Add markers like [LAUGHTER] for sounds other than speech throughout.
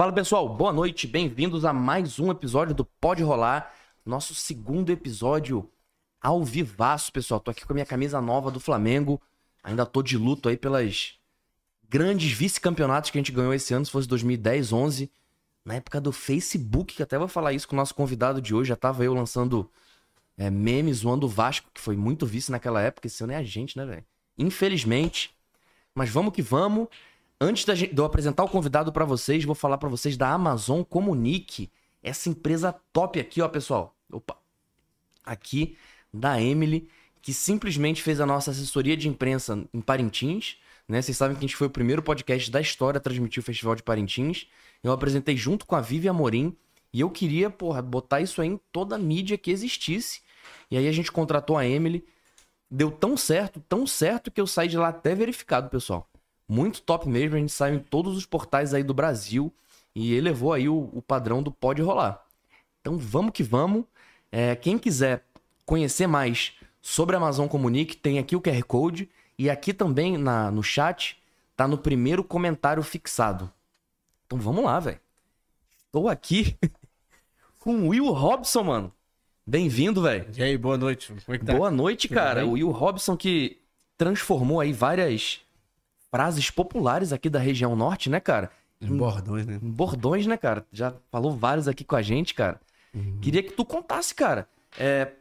Fala pessoal, boa noite, bem-vindos a mais um episódio do Pode Rolar, nosso segundo episódio ao vivaço, pessoal. Tô aqui com a minha camisa nova do Flamengo, ainda tô de luto aí pelas grandes vice-campeonatos que a gente ganhou esse ano, se fosse 2010, 11, na época do Facebook, que até vou falar isso com o nosso convidado de hoje, já tava eu lançando é, memes zoando o Vasco, que foi muito vice naquela época, esse ano é a gente, né, velho? Infelizmente, mas vamos que vamos. Antes de eu apresentar o convidado para vocês, vou falar para vocês da Amazon Comunique, essa empresa top aqui, ó, pessoal. Opa. Aqui da Emily, que simplesmente fez a nossa assessoria de imprensa em Parintins, né? Vocês sabem que a gente foi o primeiro podcast da história a transmitir o Festival de Parintins. Eu apresentei junto com a Vivi Amorim e eu queria, porra, botar isso aí em toda a mídia que existisse. E aí a gente contratou a Emily. Deu tão certo, tão certo que eu saí de lá até verificado, pessoal. Muito top mesmo, a gente saiu em todos os portais aí do Brasil e elevou aí o, o padrão do Pode Rolar. Então vamos que vamos. É, quem quiser conhecer mais sobre a Amazon Comunique, tem aqui o QR Code e aqui também na, no chat tá no primeiro comentário fixado. Então vamos lá, velho. Estou aqui [LAUGHS] com o Will Robson, mano. Bem-vindo, velho. E aí, boa noite. É tá? Boa noite, cara. O Will Robson que transformou aí várias frases populares aqui da região norte, né, cara? Em bordões, né? Em bordões, né, cara? Já falou vários aqui com a gente, cara. Queria que tu contasse, cara. é,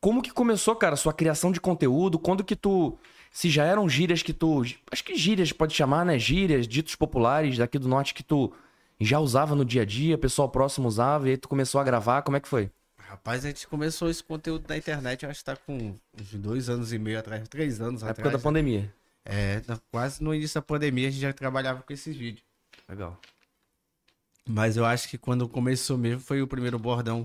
como que começou, cara, sua criação de conteúdo? Quando que tu. Se já eram gírias que tu. Acho que gírias pode chamar, né? Gírias, ditos populares daqui do norte que tu já usava no dia a dia, pessoal próximo usava, e aí tu começou a gravar. Como é que foi? Rapaz, a gente começou esse conteúdo na internet, eu acho que tá com uns dois anos e meio atrás, três anos Na atrás. época da pandemia. É, quase no início da pandemia a gente já trabalhava com esses vídeos. Legal. Mas eu acho que quando começou mesmo foi o primeiro bordão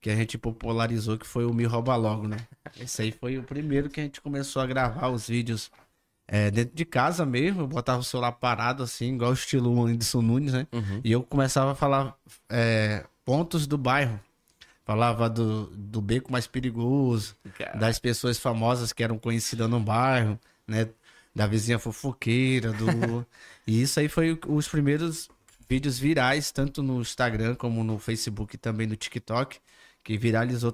que a gente popularizou, que foi o Me Rouba Logo, né? Esse aí foi o primeiro que a gente começou a gravar os vídeos é, dentro de casa mesmo. Eu botava o celular parado assim, igual o estilo Anderson Nunes, né? Uhum. E eu começava a falar é, pontos do bairro. Falava do, do beco mais perigoso, Cara. das pessoas famosas que eram conhecidas no bairro, né? Da vizinha fofoqueira, do... [LAUGHS] e isso aí foi os primeiros vídeos virais, tanto no Instagram como no Facebook e também no TikTok, que viralizou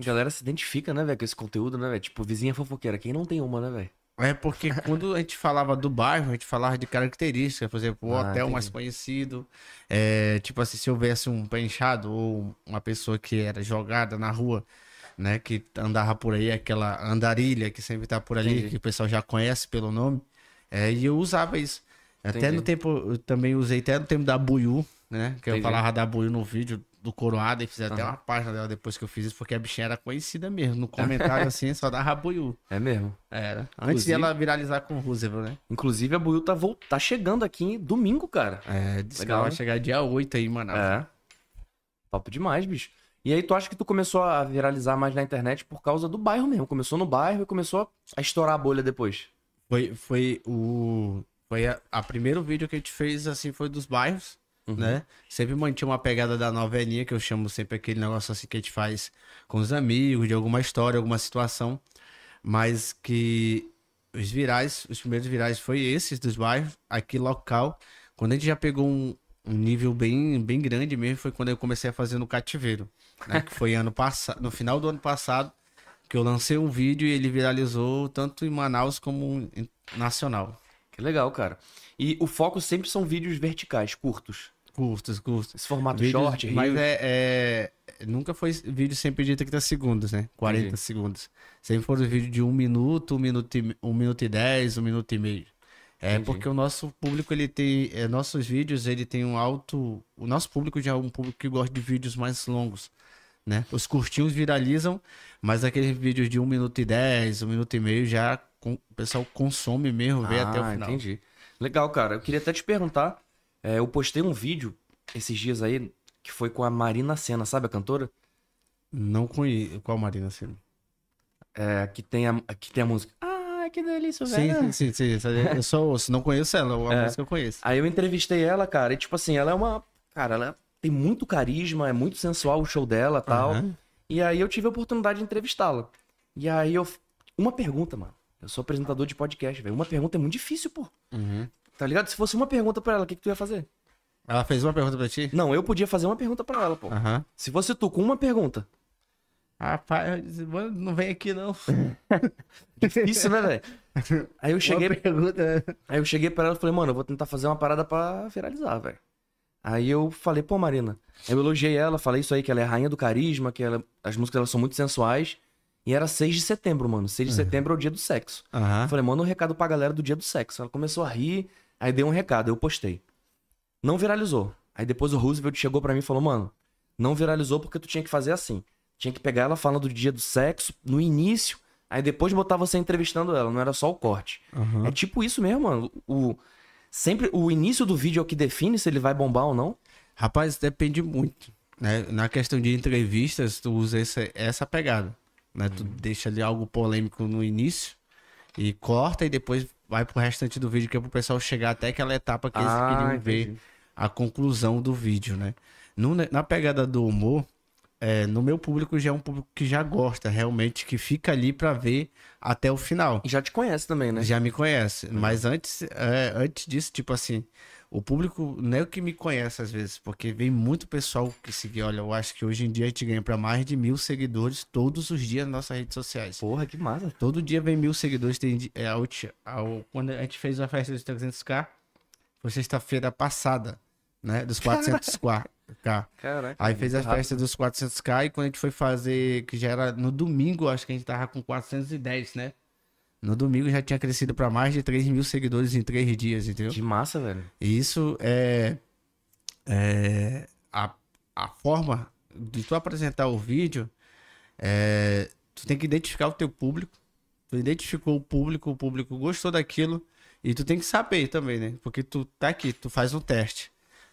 A totalmente. galera se identifica, né, velho, com esse conteúdo, né, velho? Tipo, vizinha fofoqueira. Quem não tem uma, né, velho? É porque [LAUGHS] quando a gente falava do bairro, a gente falava de características, por exemplo, o Ah, hotel mais entendi. conhecido. é, tipo assim, se houvesse um pé inchado ou uma pessoa que era jogada na rua, né? Que andava por aí, aquela andarilha que sempre tá por ali, Entendi. que o pessoal já conhece pelo nome. é, e eu usava isso. Até Entendi. no tempo, eu também usei até no tempo da Buiu, né? Que eu Entendi. falava da Buiu no vídeo do Coroada e fiz até Aham. uma página dela depois que eu fiz isso, porque a bichinha era conhecida mesmo. No comentário [LAUGHS] assim, só dava Buiu. É mesmo. Era. Antes de ela viralizar com o Roosevelt, né? Inclusive, a Buiu tá, vol- tá chegando aqui em domingo, cara. É, disse que Legal, ela vai chegar dia 8 aí, mano. É. Top demais, bicho. E aí, tu acha que tu começou a viralizar mais na internet por causa do bairro mesmo? Começou no bairro e começou a estourar a bolha depois. Foi, foi o. Foi a, a primeiro vídeo que a gente fez, assim, foi dos bairros, Uhum. né? Sempre mantinha uma pegada da novelinha, que eu chamo sempre aquele negócio assim que a gente faz com os amigos, de alguma história, alguma situação. Mas que os virais, os primeiros virais foi esses dos bairros, aqui local. Quando a gente já pegou um, um nível bem, bem grande mesmo, foi quando eu comecei a fazer no cativeiro. Né? Que foi ano passado, no final do ano passado, que eu lancei um vídeo e ele viralizou tanto em Manaus como em nacional. Que legal, cara. E o foco sempre são vídeos verticais, curtos. Curtos, curtos. Esse formato Vídeos- short, mas é, é- Nunca foi vídeo sempre de 30 segundos, né? 40 Entendi. segundos. Sempre foram vídeos de um minuto, um minuto e, um minuto e dez, um minuto e meio. É Entendi. porque o nosso público, ele tem. é, nossos vídeos, ele tem um alto. O nosso público já é um público que gosta de vídeos mais longos. Né? Os curtinhos viralizam, mas aqueles vídeos de um minuto e dez, um minuto e meio já com- o pessoal consome mesmo, vê até o Ah, final. entendi. Legal, cara. Eu queria até te perguntar. é, eu postei um vídeo esses dias aí que foi com a Marina Senna, sabe a cantora? Não conheço. Qual Marina Senna? É, que tem a, que tem a música. Ah, que delícia, Sim, velho. sim, sim, sim. Eu só ouço, não conheço ela, a É. música eu conheço. Aí eu entrevistei ela, cara, e tipo assim, ela é uma. Cara, ela tem muito carisma, é muito sensual o show dela e tal. Aham. E aí eu tive a oportunidade de entrevistá-la. E aí eu. Uma pergunta, mano. Eu sou apresentador de podcast, velho. Uma pergunta é muito difícil, pô. Uhum. Tá ligado? Se fosse uma pergunta pra ela, o que, que tu ia fazer? Ela fez uma pergunta pra ti? Não, eu podia fazer uma pergunta pra ela, pô. Aham. Se fosse tu com uma pergunta. Rapaz, mano, não vem aqui não. [LAUGHS] Difícil, né, velho? Aí eu cheguei, Uma pergunta. aí eu cheguei pra ela e falei, mano, eu vou tentar fazer uma parada pra viralizar, velho. Aí eu falei, pô, Marina. Eu elogiei ela, falei isso aí, que ela é rainha do carisma, que ela- as músicas dela são muito sensuais. E era 6 de setembro, mano. 6 de setembro é o dia do sexo. Eu Aham. falei, manda um recado pra galera do dia do sexo. Ela começou a rir, aí dei um recado, eu postei. Não viralizou. Aí depois o Roosevelt chegou pra mim e falou, mano, não viralizou porque tu tinha que fazer assim. Tinha que pegar ela falando do dia do sexo no início, aí depois botar você entrevistando ela, não era só o corte. Aham. É tipo isso mesmo, mano. O, sempre o início do vídeo é o que define se ele vai bombar ou não. Rapaz, depende muito. Né? Na questão de entrevistas, tu usa essa, essa pegada. Né? Tu deixa ali algo polêmico no início e corta e depois vai pro restante do vídeo, que é pro pessoal chegar até aquela etapa que eles Ah, queriam ver entendi. a conclusão do vídeo, né? No- na pegada do humor, é, no meu público já é um público que já gosta realmente, que fica ali pra ver até o final. E já te conhece também, né? Já me conhece. Mas antes, é, antes disso, tipo assim, o público não é o que me conhece às vezes, porque vem muito pessoal que segue. Olha, eu acho que hoje em dia a gente ganha pra mais de mil seguidores todos os dias nas nossas redes sociais. Porra, que massa. Todo dia vem mil seguidores. Tem, é, a ulti- a- o- quando a gente fez a festa dos 300k, foi sexta-feira passada, né? Dos 400k. [LAUGHS] Caraca. Aí fez a rápido. festa dos 400k e quando a gente foi fazer, que já era no domingo, acho que a gente tava com 410, né? No domingo já tinha crescido pra mais de 3 mil seguidores em 3 dias, entendeu? Que massa, velho. E isso é, é a, a forma de tu apresentar o vídeo, é, tu tem que identificar o teu público, tu identificou o público, o público gostou daquilo, e tu tem que saber também, né? Porque tu tá aqui, tu faz um teste.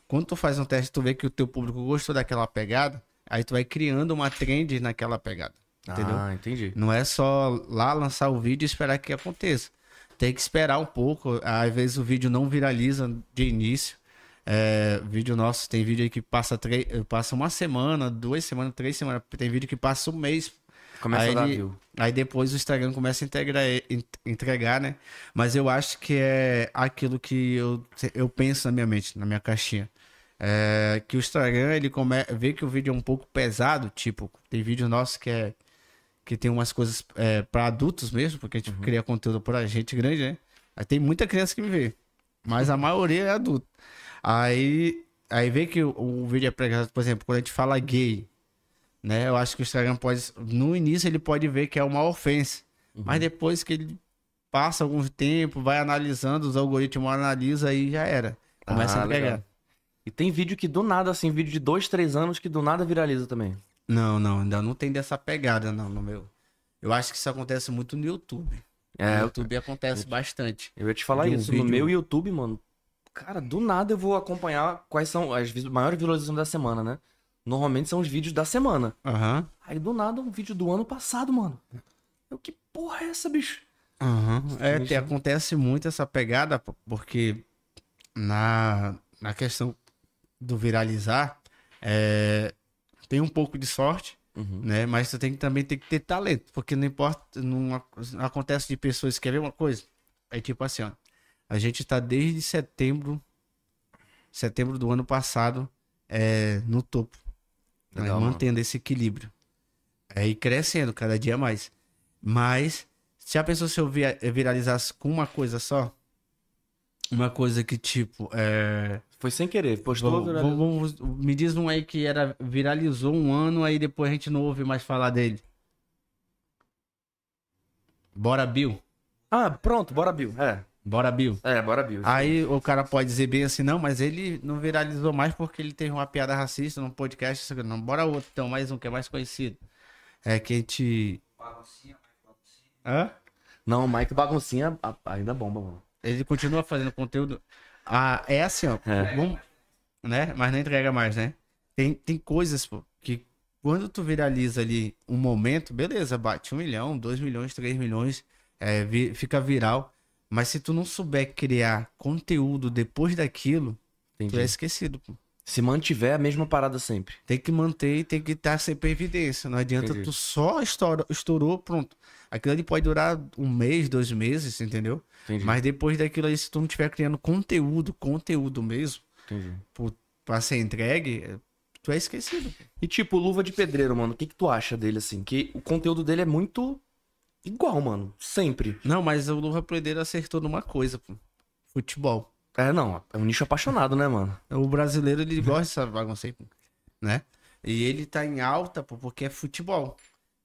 Quando tu faz um teste, tu vê que o teu público gostou daquela pegada, aí tu vai criando uma trend naquela pegada, entendeu? Ah, entendi. Não é só lá lançar o vídeo e esperar que aconteça. Tem que esperar um pouco. Às vezes o vídeo não viraliza de início. É, vídeo nosso, tem vídeo aí que passa, passa uma semana, duas semanas, três semanas. Tem vídeo que passa um mês. Começa aí, a dar ele- view. aí depois o Instagram começa a integrar, en- entregar, né? Mas eu acho que é aquilo que eu, eu penso na minha mente, na minha caixinha. É, que o Instagram, ele come, vê que o vídeo é um pouco pesado, tipo, tem vídeo nosso que é que tem umas coisas é, para adultos mesmo, porque a gente cria conteúdo pra gente grande, né? Aí tem muita criança que me vê, mas a [LAUGHS] maioria é adulto. Aí, aí vê que o, o vídeo é pregado, por exemplo, quando a gente fala gay, né? Eu acho que o Instagram pode, no início ele pode ver que é uma ofensa, mas depois que ele passa algum tempo, vai analisando, os algoritmos analisam aí já era. Começa Ah, a pegar. legal. E tem vídeo que do nada, assim, vídeo de dois, três anos que do nada viraliza também. Não, não, ainda não tem dessa pegada, não, no meu. Eu acho que isso acontece muito no YouTube. É, no eu, YouTube acontece bastante. eu ia te falar de um isso. No vídeo- meu YouTube, mano, cara, do nada eu vou acompanhar quais são as maiores visualizações da semana, né? Normalmente são os vídeos da semana. Aham. Aí do nada um vídeo do ano passado, mano. Eu, que porra é essa, bicho? Aham. É, tem- acontece muito essa pegada, porque na, na questão do viralizar, é, tem um pouco de sorte, Uhum. né? Mas tu tem que também tem que ter talento, porque não importa, não, não acontece de pessoas quer ver uma coisa. É tipo assim, ó. A gente tá desde setembro, setembro do ano passado, é, no topo, né, Legal, mantendo esse equilíbrio. É, e crescendo cada dia mais. Mas, se a pessoa se eu via- viralizasse com uma coisa só, uma coisa que tipo, é, Foi sem querer. Postou, vamos- me diz um aí que era viralizou um ano, aí depois a gente não ouve mais falar dele. Bora Bill. Ah, pronto, bora Bill. É, Bora Bill. é, bora Bill. Aí o cara pode dizer bem assim, não, mas ele não viralizou mais porque ele teve uma piada racista num podcast. Não, bora outro, então, mais um que é mais conhecido. É que a gente. Hã? Não, o Mike Baguncinha ainda bomba, mano. Ele continua fazendo conteúdo. Ah, é assim, ó. É. Vamos, né? Mas não entrega mais, né? Tem, tem coisas, pô, que quando tu viraliza ali um momento, beleza, bate um milhão, dois milhões, três milhões, é, vi- fica viral. Mas se tu não souber criar conteúdo depois daquilo, tu Entendi. é esquecido, pô. Se mantiver a mesma parada sempre. Tem que manter e tem que estar sempre em evidência. Não adianta Entendi. tu só estoura, estourou, pronto. Aquilo ali pode durar um mês, dois meses, entendeu? Entendi. Mas depois daquilo aí, se tu não estiver criando conteúdo, conteúdo mesmo, Entendi. pô, pra ser entregue, tu é esquecido. E tipo, Luva de Pedreiro, mano, o que que tu acha dele, assim? Que o conteúdo dele é muito igual, mano. Sempre. Não, mas o Luva Pedreiro acertou numa coisa, pô. Futebol. É, não, é um nicho apaixonado, né, mano? O brasileiro, ele gosta dessa bagunça aí, pô, né? E ele tá em alta, pô, porque é futebol.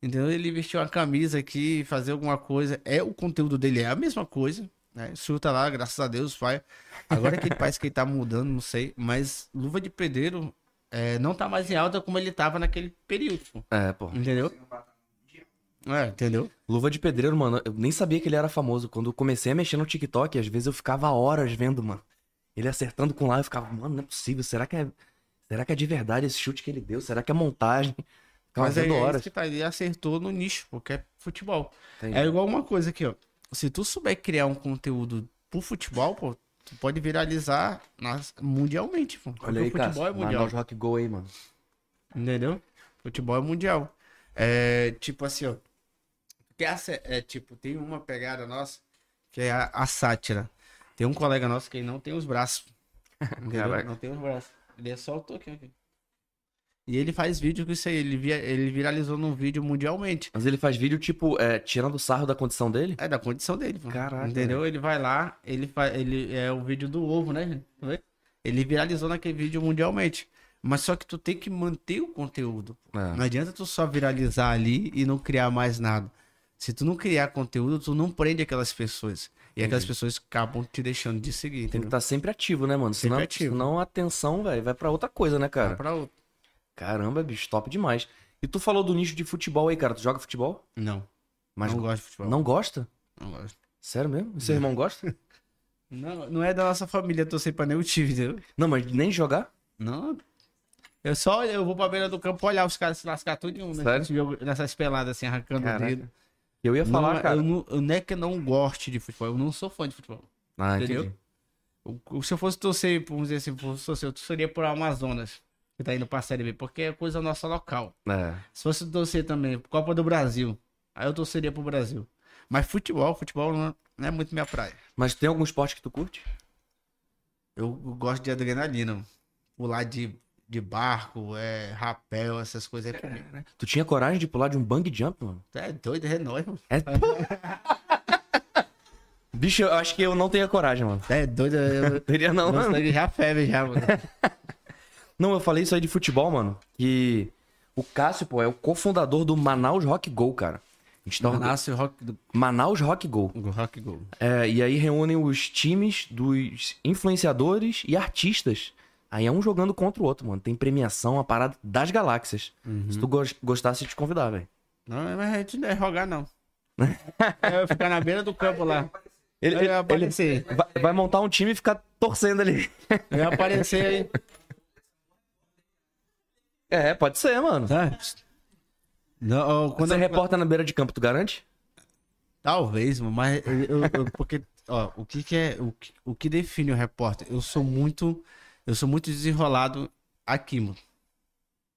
Entendeu? Ele vestiu uma camisa aqui, fazer alguma coisa. É o conteúdo dele, é a mesma coisa. Né? Surta lá, graças a Deus, vai. Agora que ele parece que ele tá mudando, não sei. Mas Luva de Pedreiro é, não tá mais em alta como ele tava naquele período, pô. É, pô. Entendeu? É, entendeu? Luva de Pedreiro, mano, eu nem sabia que ele era famoso. Quando eu comecei a mexer no TikTok, às vezes eu ficava horas vendo, mano. Ele acertando com lá, eu ficava, mano, não é possível. Será que é, será que é de verdade esse chute que ele deu? Será que é montagem? Ficava Mas é vendo isso horas. que tá, ele acertou no nicho, porque é futebol. Entendi. É igual uma coisa aqui, ó. Se tu souber criar um conteúdo pro futebol, pô, tu pode viralizar nas- mundialmente, pô. Olha aí, futebol cara. é mundial. Rock Go aí, mano. Entendeu? Futebol é mundial. É tipo assim, ó. Que é, é tipo, tem uma pegada nossa que é a, a sátira. Tem um colega nosso que não tem os braços. [LAUGHS] Não tem os braços. Ele é só o toque aqui. E ele faz vídeo com isso aí. Ele, via- ele viralizou num vídeo mundialmente. Mas ele faz vídeo, tipo, é, tirando sarro da condição dele? É da condição dele. Caraca, Entendeu? Ele vai lá, ele faz. Ele é o vídeo do ovo, né? gente? Ele viralizou naquele vídeo mundialmente. Mas só que tu tem que manter o conteúdo. É. Não adianta tu só viralizar ali e não criar mais nada. Se tu não criar conteúdo, tu não prende aquelas pessoas. E aquelas pessoas acabam te deixando de seguir, Tem que entendeu? estar sempre ativo, né, mano? Sempre Senão, ativo. senão a atenção, velho, vai pra outra coisa, né, cara? Vai pra outro. Caramba, bicho, top demais. E tu falou do nicho de futebol aí, cara. Tu joga futebol? Não. Mas não gosto de futebol. não gosta? Não gosto. Sério mesmo? E seu irmão gosta? [LAUGHS] Não, não é da nossa família torcer pra nenhum time, entendeu? Não, mas nem jogar? Não. Eu só eu vou pra beira do campo olhar os caras se lascar tudo em um, né? Sério? Jogo- Nessas peladas assim, arrancando o Caraca. dedo. Eu ia falar, não, cara. Eu não, eu não é que eu não goste de futebol, eu não sou fã de futebol. Ah, entendeu? entendi. Eu- se eu fosse torcer, vamos dizer assim, fosse torcer, eu torceria por Amazonas, que tá indo pra Série B, porque é coisa nossa local. É. Se fosse torcer também, por Copa do Brasil, aí eu torceria pro Brasil. Mas futebol, futebol não não é muito minha praia. Mas tem algum esporte que tu curte? Eu gosto de adrenalina. Pular de, de barco, é, rapel, essas coisas aí pra mim. Tu tinha coragem de pular de um bang jump, mano? É doido, é nóis, mano. É. [LAUGHS] Bicho, eu acho que eu não tenho coragem, mano. É doido, eu, [LAUGHS] Teria não, meu mano. já ferve já, mano. [LAUGHS] Não, eu falei isso aí de futebol, mano. Que o Cássio, pô, é o cofundador do Manaus Rock Go, cara. A gente tá orga- Nasce o rock Manaus Rock Go. rock go. É, e aí reúnem os times dos influenciadores e artistas. Aí é um jogando contra o outro, mano. Tem premiação, a parada das galáxias. Se tu gos- gostasse de te convidar, velho. Não, mas a gente não é rogar, não. [LAUGHS] é ficar na beira do campo lá. Ele, Eu ele- ele vai, vai montar um time e ficar torcendo ali. Eu ia aparecer aí. É, pode ser, mano. Sabe? Não, quando Você eu- reporta na beira de campo, tu garante? Talvez, mas eu, eu- eu- porque, ó, o que que é, o que, o que define o repórter? Eu sou muito, eu sou muito desenrolado aqui, mano,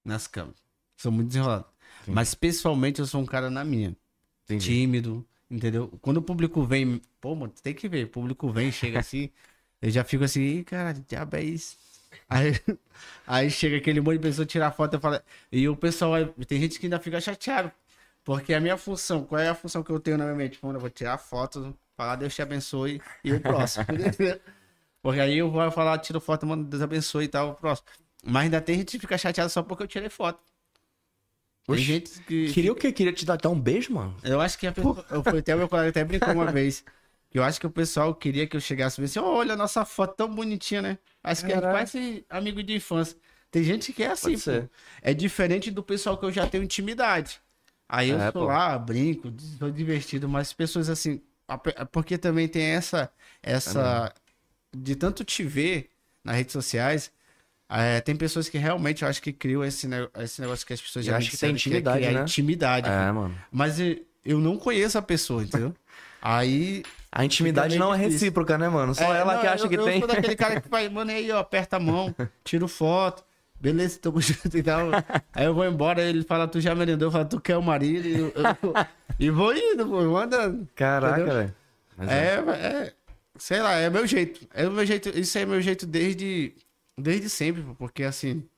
nas câmeras. Sou muito desenrolado. Mas pessoalmente eu sou um cara na minha, tímido, entendeu? Quando o público vem, pô, mano, tem que ver, o público vem, chega assim, [LAUGHS] eu já fico assim, Ih, cara, diabo é isso? Aí, [LAUGHS] aí chega aquele monte de pessoa tirar foto, eu falo, e o pessoal, tem gente que ainda fica chateado, porque a minha função, qual é a função que eu tenho na minha mente? Mano, eu vou tirar foto, falar Deus te abençoe e o próximo. [LAUGHS] porque aí eu vou falar, tiro foto, mano, Deus abençoe e tal, próximo. Mas ainda tem gente que fica chateada só porque eu tirei foto. Tem gente que. Queria o quê? Queria te dar até um beijo, mano? Eu acho que a pessoa. Até o meu colega até brincou uma vez. Que eu acho que o pessoal queria que eu chegasse e disse, olha a nossa foto tão bonitinha, né? Acho que a gente Caraca. parece amigo de infância. Tem gente que é assim. É diferente do pessoal que eu já tenho intimidade. Aí eu É, sou pô. lá, brinco, sou divertido, mas pessoas assim. Porque também tem essa. essa de tanto te ver nas redes sociais. é, tem pessoas que realmente eu acho que criam esse, esse negócio que as pessoas já acho que tem é intimidade, criar né? intimidade. É, mano. Mas eu, eu não conheço a pessoa, entendeu? [LAUGHS] Aí. A intimidade não é recíproca, né, mano? Só é, ela não, que acha eu, que eu tem. sou daquele cara que [LAUGHS] faz, mano, aí, ó, aperta a mão, tiro foto. Beleza, tamo [LAUGHS] junto e tal. Aí eu vou embora, ele fala, tu já merendou, eu falo, tu quer o marido? E, eu- eu- e vou indo, pô, vou andando. Caraca, velho. É. É, é, sei lá, é meu jeito. É o meu jeito, isso é meu jeito desde, Desde sempre, pô, porque assim,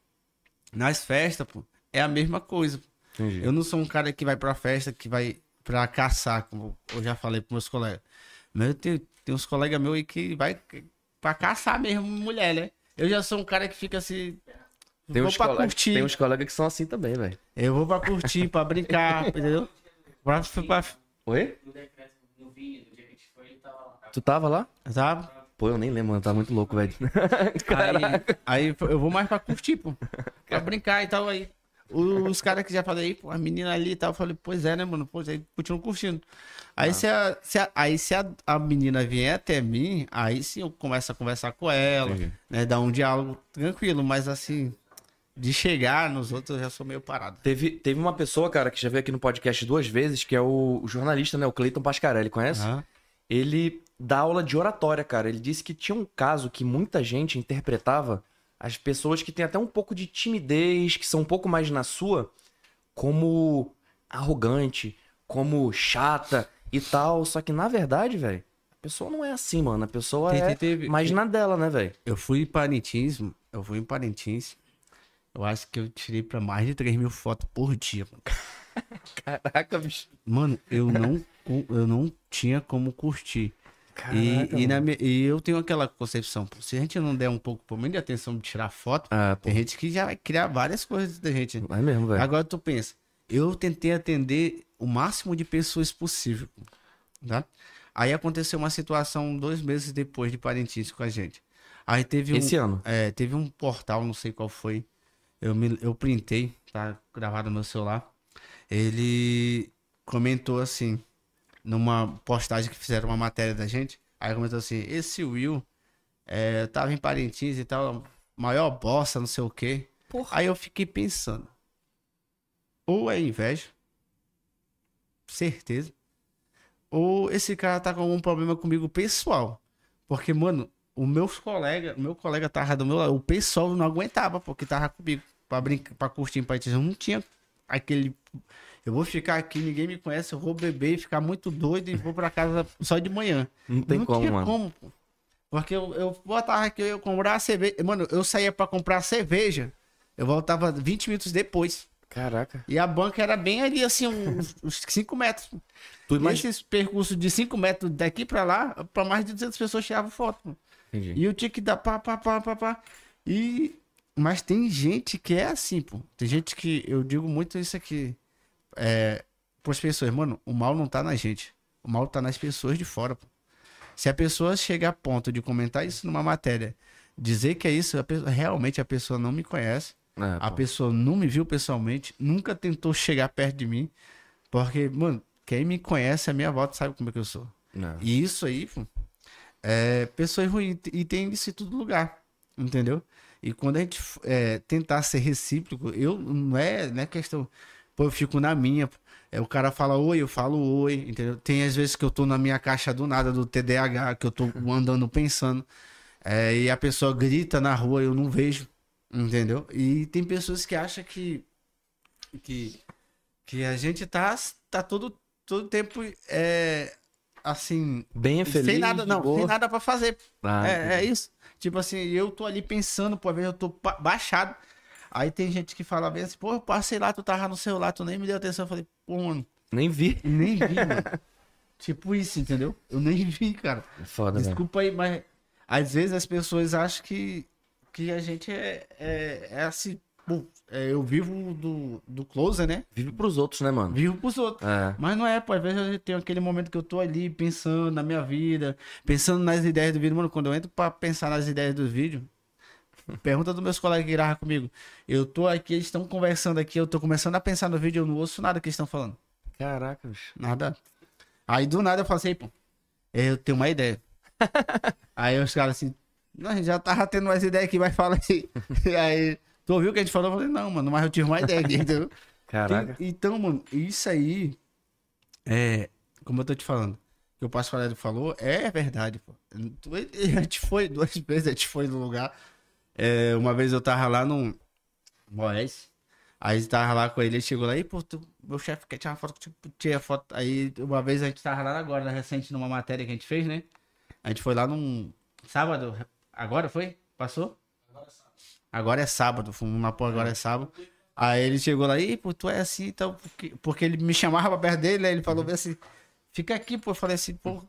nas festas, pô, é a mesma coisa. Entendi. Eu não sou um cara que vai pra festa, que vai pra caçar, como eu já falei pros meus colegas. Mas eu tenho, tem uns colegas meus aí que vai pra caçar mesmo mulher, né? Eu já sou um cara que fica assim. Tem vou uns, pra curtir. tem uns colegas que são assim também, velho. Eu vou pra curtir, pra brincar, [LAUGHS] entendeu? Pra, pra, Oi? No decreto, no vinho, no dia que a gente foi, tava lá. Tu tava lá? sabe? Pô, eu nem lembro, mano. Tá muito louco, velho. [LAUGHS] Aí, aí eu vou mais pra curtir, pô. Pra brincar e tal. Aí os caras que já falei, pô, a menina ali e tal, eu falei, pois é, né, mano? Pois aí, continuo curtindo. Aí, se, a, se, a, aí se a, a menina vier até mim, aí sim eu começo a conversar com ela, Entendi. né? Dar um diálogo tranquilo, mas assim, de chegar nos outros eu já sou meio parado. Teve, teve uma pessoa, cara, que já veio aqui no podcast duas vezes, que é o, o jornalista, né? O Cleiton Pascarelli, conhece? Aham. Ele dá aula de oratória, cara. Ele disse que tinha um caso que muita gente interpretava as pessoas que têm até um pouco de timidez, que são um pouco mais na sua, como arrogante, como chata e tal. Só que na verdade, velho, a pessoa não é assim, mano. A pessoa Te- é te- teve- mais na dela, né, velho? Eu fui em Parintins, eu fui em Parintins. Eu acho que eu tirei pra mais de 3 mil fotos por dia, mano. [LAUGHS] Caraca, bicho. Mano, eu não, eu não tinha como curtir. E, e, na e eu tenho aquela concepção, se a gente não der um pouco, pelo menos de atenção de tirar foto, Ah, tem gente que já vai criar várias coisas da gente. É mesmo, velho. Agora tu pensa, eu tentei atender o máximo de pessoas possível, tá? Aí aconteceu uma situação dois meses depois de Parintins com a gente. Aí teve um, Esse ano. é, teve um portal, não sei qual foi. Eu, me, eu printei, tá gravado no meu celular. Ele comentou assim, numa postagem que fizeram uma matéria da gente. Aí comentou assim: Esse Will é, tava em Parintins e tal, maior bosta, não sei o quê. Aí eu fiquei pensando: ou é inveja, certeza, ou esse cara tá com algum problema comigo pessoal. Porque, mano, o meus colega, o meu colega tava do meu lado, o pessoal não aguentava, porque tava comigo pra brincar, pra curtir em Parintins. Eu não tinha aquele. Eu vou ficar aqui, ninguém me conhece, eu vou beber e ficar muito doido e vou pra casa só de manhã. Não tem como, tinha mano. como. Porque eu, eu botava aqui, eu ia comprar cerveja. Mano, eu saía pra comprar cerveja, eu voltava 20 minutos depois. Caraca. E a banca era bem ali, assim, [LAUGHS] uns, uns 5 metros. Tu imagina. esses percursos de 5 metros daqui pra lá, pra mais de 200 pessoas tiravam foto. Entendi. E eu tinha que dar pá, pá, pá, pá, pá. E... Mas tem gente que é assim, pô. Tem gente que... Eu digo muito isso aqui. É... Pras pessoas, mano, o mal não tá na gente. O mal tá nas pessoas de fora, pô. Se a pessoa chega a ponto de comentar isso numa matéria, dizer que é isso, a pessoa- realmente a pessoa não me conhece. É, A pessoa não me viu pessoalmente, nunca tentou chegar perto de mim. Porque, mano, quem me conhece, a minha volta sabe como é que eu sou. Não. E isso aí, pô, é pessoas ruins. E tem isso em todo lugar. Entendeu? E quando a gente é, tentar ser recíproco, eu não é, não é questão. Pô, eu fico na minha. É, o cara fala oi, eu falo oi, entendeu? Tem às vezes que eu tô na minha caixa do nada, do TDAH, que eu tô andando pensando. é, e a pessoa grita na rua, eu não vejo. Entendeu? E tem pessoas que acham que. que, que a gente tá, tá todo, todo tempo. É, assim. Bem feliz. sem nada, não, boa. sem nada pra fazer. Ah, é, é isso. Tipo assim, eu tô ali pensando, às vezes eu tô baixado. Aí tem gente que fala bem assim, pô, eu passei lá, tu tava no celular, tu nem me deu atenção. Eu falei, pô, mano, Nem vi. nem vi, mano. tipo isso, entendeu? Eu nem vi, cara. Foda, velho. Desculpa aí, mas às vezes as pessoas acham que, que a gente é, é, é assim, pô, é, eu vivo do, do closer, né? Vive pros outros, né, mano? Vivo pros outros. É. Mas não é, pô. Às vezes eu tenho aquele momento que eu tô ali pensando na minha vida, pensando nas ideias do vídeo. Mano, quando eu entro pra pensar nas ideias do vídeo, pergunta dos meus colegas que gravam comigo. Eu tô aqui, eles estão conversando aqui, eu tô começando a pensar no vídeo, eu não ouço nada que eles estão falando. Caraca, bicho. Nada. Aí do nada eu falei assim, pô, eu tenho uma ideia. [LAUGHS] aí os caras assim, não, a gente já tava tendo umas ideias aqui, vai falar aí. [LAUGHS] E aí, tu ouviu o que a gente falou? Eu falei, não, mano, mas eu tive uma ideia aqui, [LAUGHS] entendeu? Caraca. Tem- então, mano, isso aí é, como eu tô te falando, que o Pastor falou, é verdade, pô. A gente foi duas vezes, a gente foi no lugar. É, uma vez eu tava lá no Moés, aí tava lá com ele, ele chegou lá, e pô, tu- meu chefe quer tirar foto, tipo, tira foto. Aí uma vez a gente tava lá agora, recente, numa matéria que a gente fez, né? A gente foi lá num sábado, agora foi? Passou? agora é sábado, fomos na pô, agora é sábado. Aí ele chegou lá, e pô, tu é assim, então, porque, porque ele me chamava pra perto dele, aí ele falou bem assim, fica aqui, pô. Eu falei assim, pô,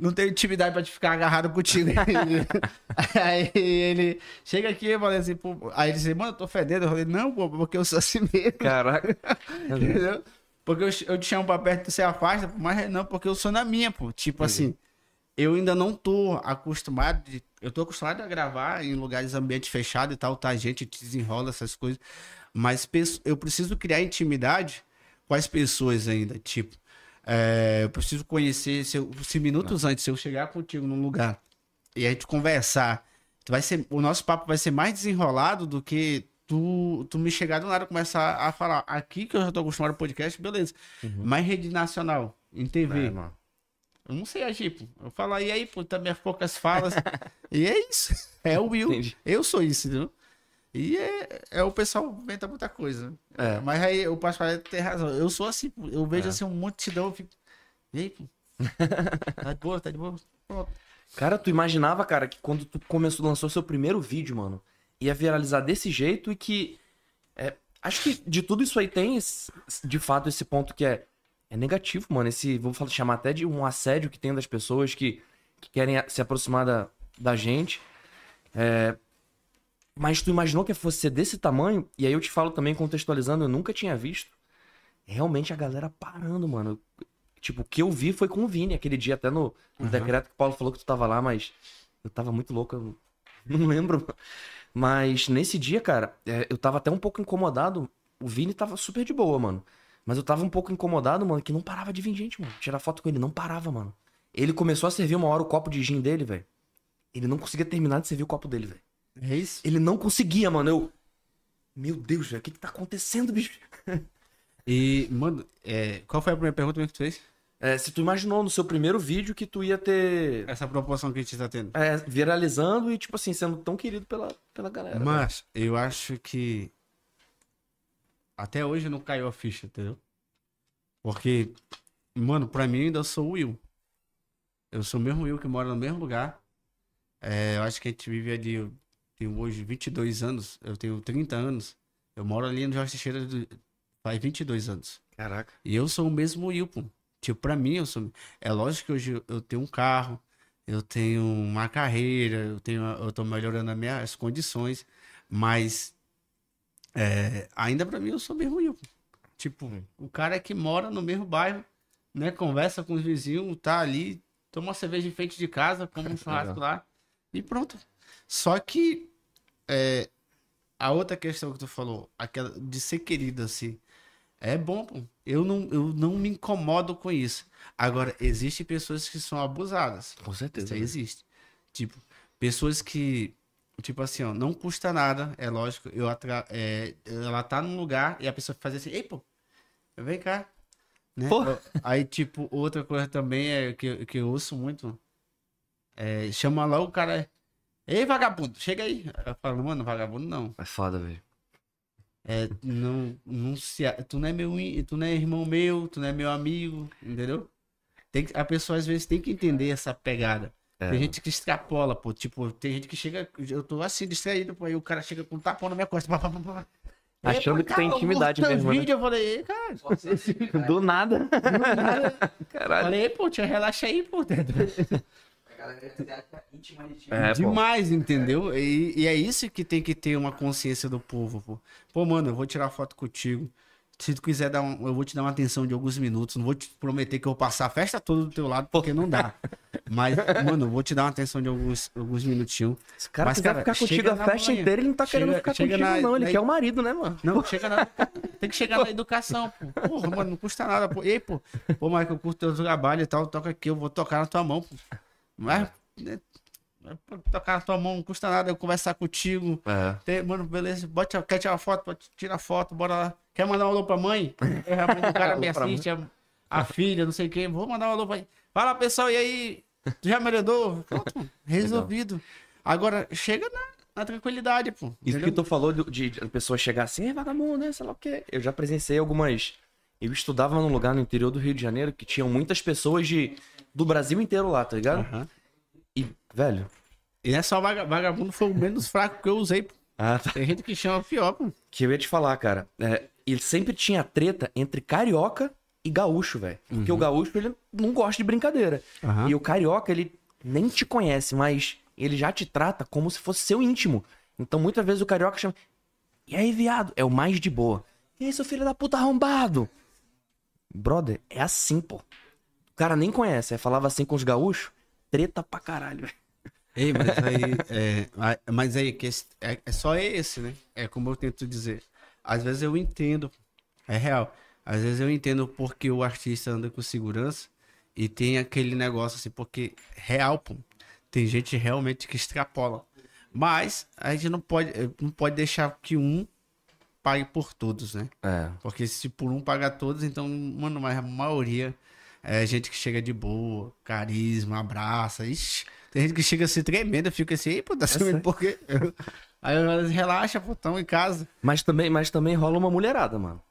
não tenho intimidade pra te ficar agarrado contigo. [LAUGHS] aí ele chega aqui, eu falei assim, pô. Aí ele disse, mano, eu tô fedendo. Eu falei, não, pô, porque eu sou assim mesmo. Caraca. [LAUGHS] Entendeu? Porque eu, eu te chamo pra perto, você afasta, mas não, porque eu sou na minha, pô. Tipo assim, eu ainda não tô acostumado. De, eu tô acostumado a gravar em lugares, ambiente fechado e tal, tá? A gente desenrola essas coisas. Mas eu preciso criar intimidade com as pessoas ainda. Tipo, é, eu preciso conhecer. Se, eu- se minutos antes, se eu chegar contigo num lugar e a gente conversar, vai ser, o nosso papo vai ser mais desenrolado do que tu, tu me chegar do nada e começar a falar. Aqui que eu já tô acostumado ao podcast, beleza. Mas rede nacional, em TV. É, mano. Eu não sei agir, pô. Eu falo, e aí, pô, também poucas falas. [LAUGHS] e é isso. É o Will. Entendi. Eu sou isso, entendeu? E é, é o pessoal inventa muita coisa. É. Mas aí o Pascoal tem razão. Eu sou assim. Eu vejo É. assim um multidão, eu fico. E aí, pô? [LAUGHS] Tá de boa, tá de boa. Pronto. Cara, tu imaginava, cara, que quando tu começou, lançou seu primeiro vídeo, mano, ia viralizar desse jeito e que. é, acho que de tudo isso aí tem, esse- de fato, esse ponto que é, é negativo, mano. Esse, vou falar, chamar até de um assédio que tem das pessoas que, que querem se aproximar da, da gente. É, mas tu imaginou que fosse ser desse tamanho? E aí eu te falo também, contextualizando, eu nunca tinha visto. Realmente a galera parando, mano. Tipo, o que eu vi foi com o Vini, aquele dia, até no, no decreto que o Paulo falou que tu tava lá, mas eu tava muito louco, eu [LAUGHS] não lembro. Mas nesse dia, cara, é, eu tava até um pouco incomodado. O Vini tava super de boa, mano. Mas eu tava um pouco incomodado, mano, que não parava de vir gente, mano. Tirar foto com ele, não parava, mano. Ele começou a servir uma hora o copo de gin dele, velho. Ele não conseguia terminar de servir o copo dele, velho. É isso? Ele não conseguia, mano. Eu. Meu Deus, velho, o que que tá acontecendo, bicho? [LAUGHS] E, mano, é, qual foi a primeira pergunta que tu fez? É, se tu imaginou no seu primeiro vídeo que tu ia ter. Essa proporção que a gente tá tendo. é, viralizando e, tipo assim, sendo tão querido pela, pela galera. velho. Mas eu acho que até hoje não caiu a ficha, entendeu? Porque, mano, pra mim ainda sou o Will. Eu sou o mesmo Will que mora no mesmo lugar. É, eu acho que a gente vive ali. Tenho hoje 22 anos, eu tenho 30 anos. Eu moro ali no Jorge Teixeira do- faz 22 anos. Caraca. E eu sou o mesmo Will, pô. Tipo, pra mim, eu sou. É lógico que hoje eu tenho um carro, eu tenho uma carreira, eu tenho, eu tô melhorando as minhas condições, mas é, ainda pra mim eu sou o mesmo Will. pô. Tipo, o cara que mora no mesmo bairro, né? Conversa com os vizinhos, tá ali, toma uma cerveja em frente de casa, come um [LAUGHS] churrasco lá e pronto. Só que é, a outra questão que tu falou, aquela de ser querido assim, é bom, pô. Eu não, eu não me incomodo com isso. Agora, existem pessoas que são abusadas. Com certeza. Isso aí velho. existe. Tipo, pessoas que, tipo assim, ó, não custa nada, é lógico. Eu atra... é, ela tá num lugar e a pessoa faz assim, ei, pô, vem cá. Né? Aí, tipo, outra coisa também é que, que eu ouço muito. É, chama lá o cara. Ei, vagabundo, chega aí. Eu falo, mano, vagabundo não. É foda, velho. É, não, não se, tu não é meu, tu não é irmão meu, tu não é meu amigo, entendeu? Tem que, a pessoa às vezes tem que entender essa pegada. É. Tem gente que extrapola, pô. Tipo, tem gente que chega. Eu tô assim, distraído, pô. Aí o cara chega com um tapão na minha costa. pá, pá, pá, pá. Achando que tem cara, intimidade eu vi mesmo, teu né? vídeo, Eu falei, ei, cara. [LAUGHS] Do nada. Caralho. Falei, ei, pô, tia, relaxa aí, pô. [LAUGHS] A galera fica íntima de ti. É, pô. Demais, entendeu? E, e é isso que tem que ter uma consciência do povo, pô. Pô, mano, eu vou tirar foto contigo. Se tu quiser dar um, eu vou te dar uma atenção de alguns minutos. Não vou te prometer que eu vou passar a festa toda do teu lado, porque não dá. [LAUGHS] Mas, mano, eu vou te dar uma atenção de alguns, alguns minutinhos. Se o cara Mas, quiser cara, ficar contigo a festa manhã. inteira, ele não tá Chega- querendo ficar chega contigo, na- não. Ele na- quer o marido, né, mano? Não, chega na, tem que chegar na educação, pô. Porra, mano, não custa nada, pô. Ei, pô, pô, Marco, eu curto teu trabalho e tal, toca aqui, eu vou tocar na tua mão, pô. Mas, né, pô, tocar na tua mão não custa nada, eu conversar contigo. É. Tem- mano, beleza, bota, quer tirar foto? Tirar foto, bora lá. Quer mandar um alô pra mãe? É, mãe do cara me assiste, a, a filha, não sei quem. Vou mandar um alô pra Fala, pessoal, e aí? Tu já? Pronto, [LAUGHS] mano, resolvido. Agora, chega na, na tranquilidade, pô. Isso entendeu? que tu falou de, de pessoa chegar assim, é vagabundo, né? Sei lá o quê. Eu já presenciei algumas. Eu estudava num lugar no interior do Rio de Janeiro que tinham muitas pessoas de do Brasil inteiro lá, tá ligado? Aham. E, velho, E não é só vaga- vagabundo, foi o menos fraco que eu usei. Ah, tá. Tem gente que chama pior, pô. Que eu ia te falar, cara. É, ele sempre tinha treta entre carioca e gaúcho, velho. Porque o gaúcho, ele não gosta de brincadeira. Aham. E o carioca, ele nem te conhece, mas ele já te trata como se fosse seu íntimo. Então, muitas vezes o carioca chama. E aí, viado? É o mais de boa. E aí, seu filho da puta arrombado? Brother, é assim, pô. O cara nem conhece. Aí falava assim com os gaúchos, treta pra caralho. Ei, mas [LAUGHS] aí, é, mas aí que esse- é, é só esse, né? É como eu tento dizer. Às vezes eu entendo, é real. Às vezes eu entendo porque o artista anda com segurança e tem aquele negócio assim, porque real, pô. Tem gente realmente que extrapola. Mas a gente não pode, eh, não pode deixar que um pague por todos, né? É. Porque se por um paga todos, então, mano, mas a maioria é gente que chega de boa, carisma, abraça. Ixi, tem gente que chega assim tremenda, fica assim, ei, pô, tá sumindo por quê? [LAUGHS] Aí elas relaxa, pô, tão em casa. Mas também, mas também rola uma mulherada, mano.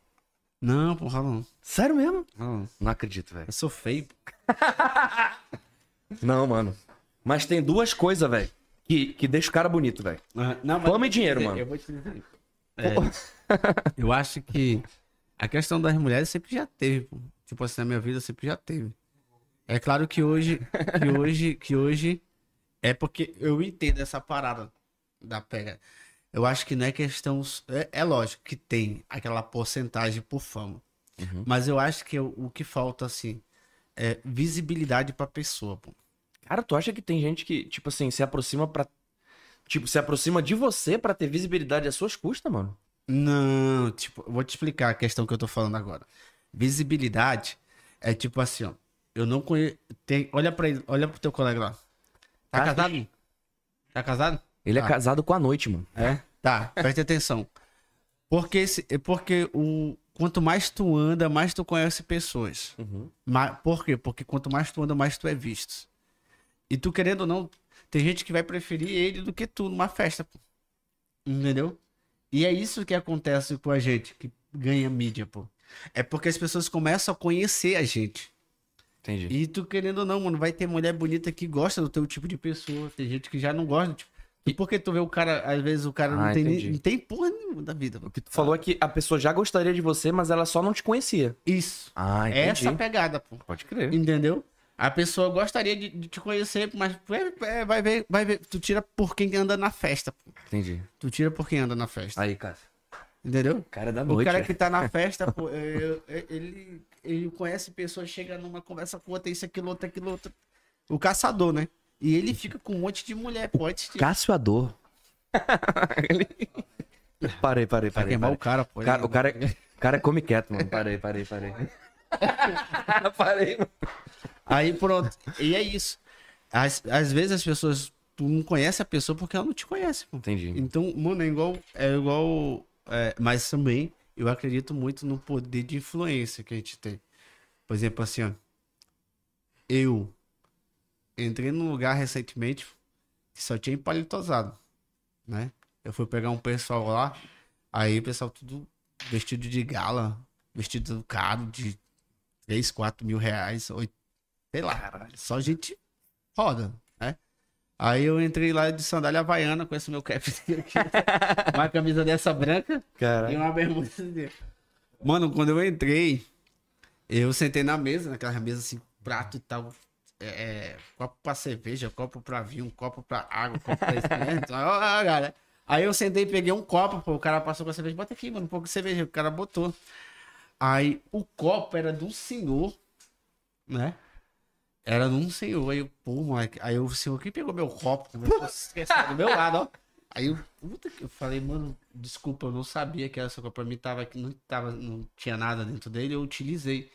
Não, pô, rola não. Sério mesmo? Não. Não acredito, velho. Eu sou feio. pô. [LAUGHS] Não, mano. Mas tem duas coisas, velho, que, que deixa o cara bonito, velho. Não, mas Fama eu e dinheiro, mano. Eu vou te dizer. É, eu acho que a questão das mulheres sempre já teve, pô. Tipo assim, na minha vida sempre já teve. É claro que hoje, que hoje, que hoje é porque eu entendo essa parada da pega. Eu acho que não é questão. É, é lógico que tem aquela porcentagem por fama. Uhum. Mas eu acho que o, o que falta, assim, é visibilidade pra pessoa, pô. Cara, tu acha que tem gente que, tipo assim, se aproxima pra. Tipo, se aproxima de você pra ter visibilidade às suas custas, mano? Não, tipo, vou te explicar a questão que eu tô falando agora. Visibilidade é tipo assim, ó. Eu não conheço. Tem... Olha pra ele, olha pro teu colega lá. Tá Ah, casado? Tá casado? Ele é Ah. casado com a noite, mano. É? Tá, preste atenção. Porque, esse- é porque o, quanto mais tu anda, mais tu conhece pessoas. Uhum. Ma- por quê? Porque quanto mais tu anda, mais tu é visto. E tu querendo ou não, tem gente que vai preferir ele do que tu numa festa. pô. Entendeu? E é isso que acontece com a gente, que ganha mídia, pô. É porque as pessoas começam a conhecer a gente. Entendi. E tu querendo ou não, mano, vai ter mulher bonita que gosta do teu tipo de pessoa. Tem gente que já não gosta. Tipo, e porque tu vê o cara, às vezes o cara Ah, não, tem, entendi. não tem porra nenhuma da vida. O pô. que tu falou é que a pessoa já gostaria de você, mas ela só não te conhecia. Isso. Ah, entendi. Essa pegada, pô. Pode crer. Entendeu? A pessoa gostaria de, de te conhecer, mas é, é, vai ver, vai ver. Tu tira por quem anda na festa. pô. Entendi. Tu tira por quem anda na festa. Aí, cara. Entendeu? Cara da O noite. cara velho. que tá na festa, pô, [LAUGHS] é, é, ele, ele conhece pessoas, chega numa conversa com outra, isso, aquilo, outro, aquilo, outro. O caçador, né? E ele fica com um monte de mulher, pô. antes de- Cássio Ador. [LAUGHS] Ele- Parei, parei, Vai parei. queimar parei. o cara, pô. O cara, o cara, é- o cara come quieto, mano. Parei, parei, parei. [LAUGHS] parei, mano. Aí pronto. E é isso. Às, às vezes as pessoas. Tu não conhece a pessoa porque ela não te conhece, pô. Entendi. Então, mano, é igual. É igual. É, mas também eu acredito muito no poder de influência que a gente tem. Por exemplo, assim, ó. Eu entrei num lugar recentemente que só tinha palitosado, né? Eu fui pegar um pessoal lá, aí o pessoal tudo vestido de gala, vestido caro, de 3, 4 mil reais, oito, sei lá, só gente roda? Aí eu entrei lá de sandália havaiana com esse meu cap aqui, [LAUGHS] uma camisa dessa branca e Cara. uma bermuda dele. Mano, quando eu entrei, eu sentei na mesa, naquela mesa assim, prato e tal. É, é, copo pra cerveja, copo pra vinho, copo pra água, copo pra ó, ó, cara. Aí eu sentei e peguei um copo, pô, o cara passou com a cerveja, bota aqui, mano, um pouco de cerveja, o cara botou. Aí o copo era de um senhor, né? Era de um senhor, aí eu, pô, moleque, aí o senhor que pegou meu copo, começou a esquecer do meu lado, ó. Aí eu, puta que eu falei, mano, desculpa, eu não sabia que era essa coisa pra mim, tava, aqui, não, tava, não tinha nada dentro dele, eu utilizei.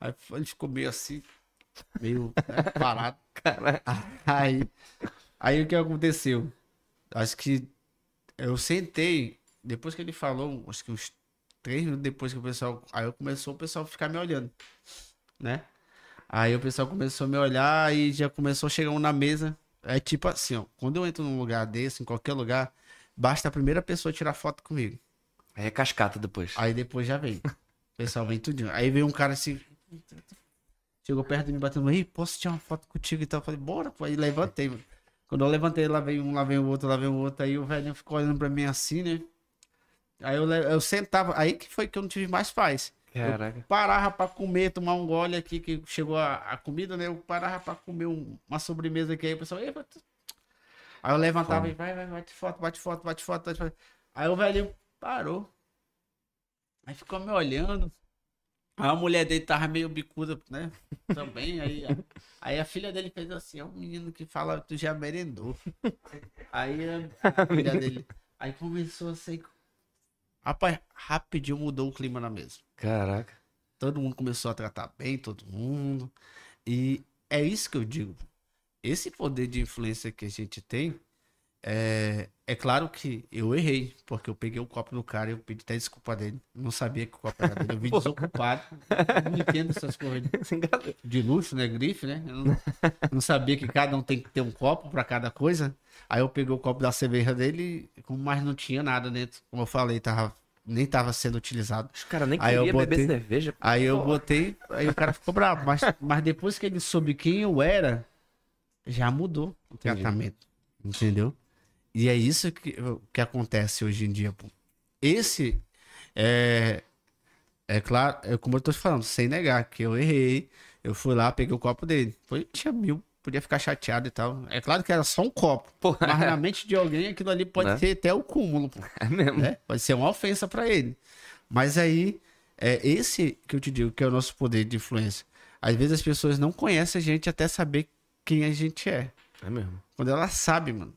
Aí ele ficou meio assim, meio né, parado. [LAUGHS] Aí, aí o que aconteceu? Acho que eu sentei, depois que ele falou, acho que uns três minutos depois que o pessoal. Aí eu começou o pessoal a ficar me olhando, né? Aí o pessoal começou a me olhar e já começou a chegar um na mesa. É tipo assim, ó. Quando eu entro num lugar desse, em qualquer lugar, basta a primeira pessoa tirar foto comigo. Aí é cascata depois. Aí depois já vem. O pessoal vem tudinho. Aí veio um cara assim. Chegou perto de mim batendo, aí, posso tirar uma foto contigo e tal? Eu falei, bora, pô. Aí levantei, mano. Quando eu levantei, lá veio um, lá veio o outro, lá veio o outro. Aí o velhinho ficou olhando pra mim assim, né? Aí eu, eu sentava. Aí que foi que eu não tive mais paz. Caraca. Parava pra comer, tomar um gole aqui, que chegou a, a comida, né? Eu parava pra comer um- uma sobremesa aqui. Aí o pessoal. Aí eu levantava Fome. e vai, vai, bate foto, bate foto, bate foto, bate foto. Aí o velhinho parou. Aí ficou me olhando. Aí a mulher dele tava meio bicuda, né? Também. Aí, a- aí a filha dele fez assim: é um menino que fala, tu já merendou. Aí a, a [LAUGHS] filha dele. Aí começou a ser. Rapaz, rapidinho mudou o clima na mesa. Caraca. Todo mundo começou a tratar bem, todo mundo. E é isso que eu digo. Esse poder de influência que a gente tem, é, é claro que eu errei, porque eu peguei o copo do cara e eu pedi até desculpa dele. Não sabia que o copo era dele. Eu vim [LAUGHS] desocupado. Eu não entendo essas coisas [LAUGHS] de- luxo, né? Grife, né? Eu não, não sabia que cada um tem que ter um copo pra cada coisa. Aí eu peguei o copo da cerveja dele, mais não tinha nada dentro. Como eu falei, tava, nem tava sendo utilizado. Os caras nem queriam beber botei- cerveja. Aí eu botei, aí o cara ficou bravo. Mas, mas depois que ele soube quem eu era, já mudou o Entendi. tratamento. Entendeu? E é isso que, que acontece hoje em dia. Esse é. É claro, é como eu tô te falando, sem negar que eu errei. Eu fui lá, peguei o copo dele. Foi, tinha mil, podia ficar chateado e tal. É claro que era só um copo. Porra. Mas na mente de alguém aquilo ali pode Né? ser até o cúmulo, pô É mesmo. né? Pode ser uma ofensa pra ele. Mas aí, é esse que eu te digo que é o nosso poder de influência. Às vezes as pessoas não conhecem a gente até saber quem a gente é. É mesmo. Quando ela sabe, mano,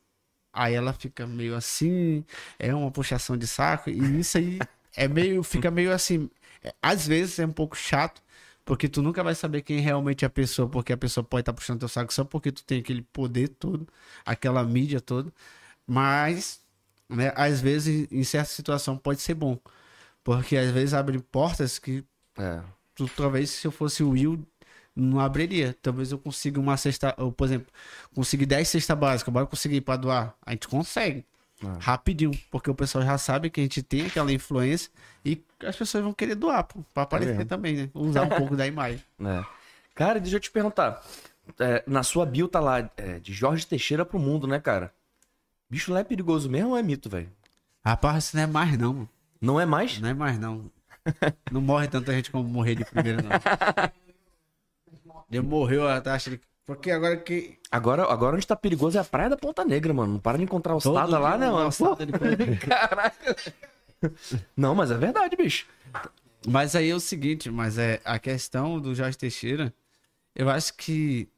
aí ela fica meio assim, é uma puxação de saco, e isso aí é meio, fica meio assim. é, Às vezes é um pouco chato, porque tu nunca vai saber quem realmente é a pessoa, porque a pessoa pode estar puxando teu saco só porque tu tem aquele poder todo, aquela mídia toda. Mas, né, às vezes, em certa situação, pode ser bom. Porque às vezes abre portas que É. tu, talvez se eu fosse o Will, não abriria. Talvez eu consiga uma cesta, ou, por exemplo, conseguir 10 cestas básicas, bora conseguir para doar. A gente consegue. Ah. Rapidinho, porque o pessoal já sabe que a gente tem aquela influência e as pessoas vão querer doar, pô, pra aparecer mesmo. também, né? Usar um pouco da imagem. [LAUGHS] É. Cara, deixa eu te perguntar. É, na sua bio tá lá, é, de Jorge Teixeira pro mundo, né, cara? Bicho lá é perigoso mesmo ou é mito, velho? Rapaz, isso não é mais não, mano. Não é mais? Não é mais não. Não morre tanta gente como morrer de primeiro, não. [LAUGHS] Ele morreu a taxa de... Porque agora que... Agora, agora onde tá perigoso é a Praia da Ponta Negra, mano. Não para de encontrar todo ossada lá, né, mano? de. [LAUGHS] Caraca. Não, mas é verdade, bicho. Mas aí é o seguinte, mas é a questão do Jorge Teixeira, eu acho que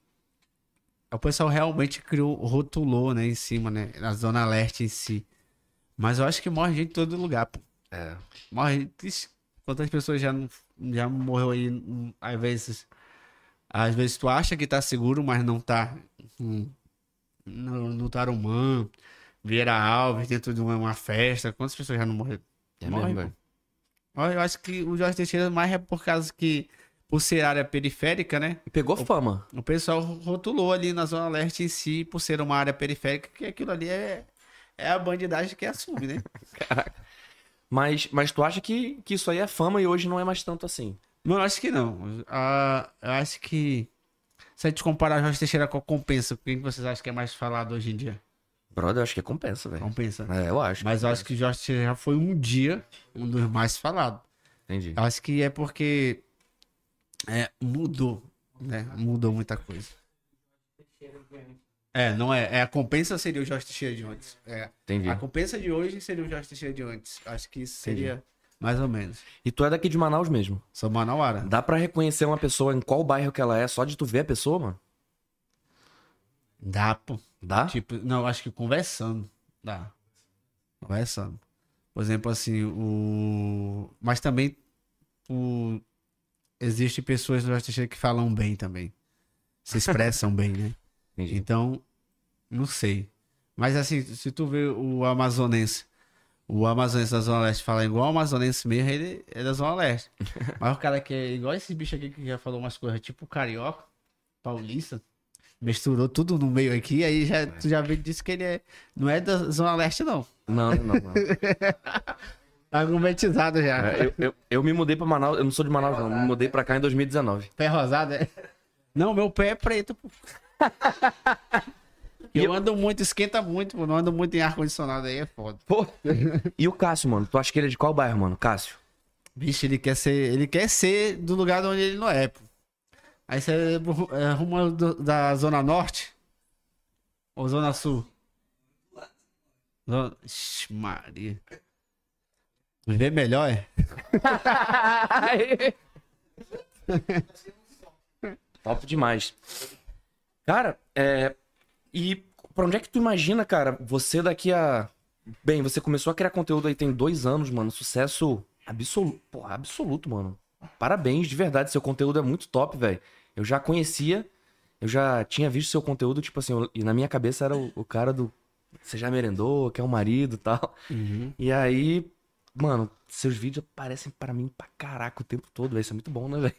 o pessoal realmente criou, rotulou, né, em cima, né, na Zona Leste em si. Mas eu acho que morre gente em todo lugar, pô. É. Morre. Ixi, Quantas pessoas já, não, já morreu aí, hum, às vezes. Às vezes tu acha que tá seguro, mas não tá. Hum, No, no Tarumã, Vieira Alves, dentro de uma, uma festa. Quantas pessoas já não morreram? É mesmo, Eu acho que o Jorge Teixeira mais é por causa que, por ser área periférica, né? Pegou fama. O pessoal rotulou ali na Zona Leste em si, por ser uma área periférica, que aquilo ali é, é a bandidagem que assume, né? [LAUGHS] Mas, mas tu acha que, que isso aí é fama e hoje não é mais tanto assim? Não, eu acho que não. Ah, eu acho que. Se a gente comparar Jorge Teixeira com a Compensa, quem que vocês acham que é mais falado hoje em dia? Brother, eu acho que compensa, velho. Compensa. É, eu acho. Mas eu acho que Jorge Teixeira já foi um dia um dos mais falados. Entendi. Eu acho que é porque é, mudou, né? Mudou muita coisa. É, não é. é a compensa seria o Jorge Teixeira de antes. É. Entendi. A compensa de hoje seria o Jorge Teixeira de antes. Acho que isso seria mais ou menos. E tu é daqui de Manaus mesmo. Sou Manauara. Dá pra reconhecer uma pessoa em qual bairro que ela é só de tu ver a pessoa, mano? Dá, pô. Dá? Tipo, não, acho que conversando. Dá. Conversando. Por exemplo, assim, o. Mas também o... existem pessoas Jorge Teixeira que falam bem também. Se expressam bem, né? [LAUGHS] Entendi. Então, não sei. Mas assim, se tu vê o amazonense, o amazonense da Zona Leste fala igual o amazonense mesmo, ele é da Zona Leste. [LAUGHS] Mas o cara que é igual esse bicho aqui que já falou umas coisas, tipo carioca, paulista, misturou tudo no meio aqui, aí já, tu já disse que ele é, não é da Zona Leste, não. Não, não, não. [LAUGHS] Argumentizado já. É, eu, eu, eu me mudei pra Manaus, eu não sou de Manaus, não. Me mudei pra cá em 2019. Pé rosado, é? Não, meu pé é preto, pô. [LAUGHS] E eu eu- ando muito, esquenta muito, pô. Não ando muito em ar-condicionado aí, é foda. Pô. [LAUGHS] E o Cássio, mano? Tu acha que ele é de qual bairro, mano? Cássio? Bicho, ele quer ser. Ele quer ser do lugar onde ele não é, pô. Aí você é, é rumo do- da Zona Norte? Ou Zona Sul? Zona... Ixi, Maria. Vê melhor, é? [LAUGHS] Top demais. Cara, é. E pra onde é que tu imagina, cara, você daqui a. Bem, você começou a criar conteúdo aí tem dois anos, mano. Sucesso absoluto. Porra, absoluto, mano. Parabéns, de verdade. Seu conteúdo é muito top, velho. Eu já conhecia, eu já tinha visto seu conteúdo, tipo assim, eu- e na minha cabeça era o, o cara do. Você já merendou, quer um marido e tal. E aí, mano, seus vídeos aparecem pra mim pra caraca o tempo todo, velho. Isso é muito bom, né, velho?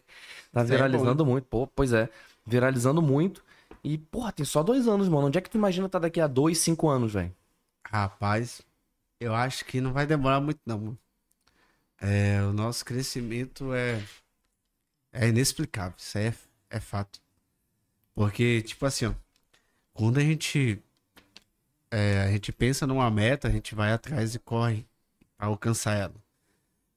Tá é viralizando muito. Pô, pois é. Viralizando muito. E, porra, tem só dois anos, mano. Onde é que tu imagina tá daqui a dois, cinco anos, velho? Rapaz, eu acho que não vai demorar muito, não. É, o nosso crescimento é, é inexplicável. Isso aí é, é fato. Porque, tipo assim, ó, quando a gente, é, a gente pensa numa meta, a gente vai atrás e corre pra alcançar ela.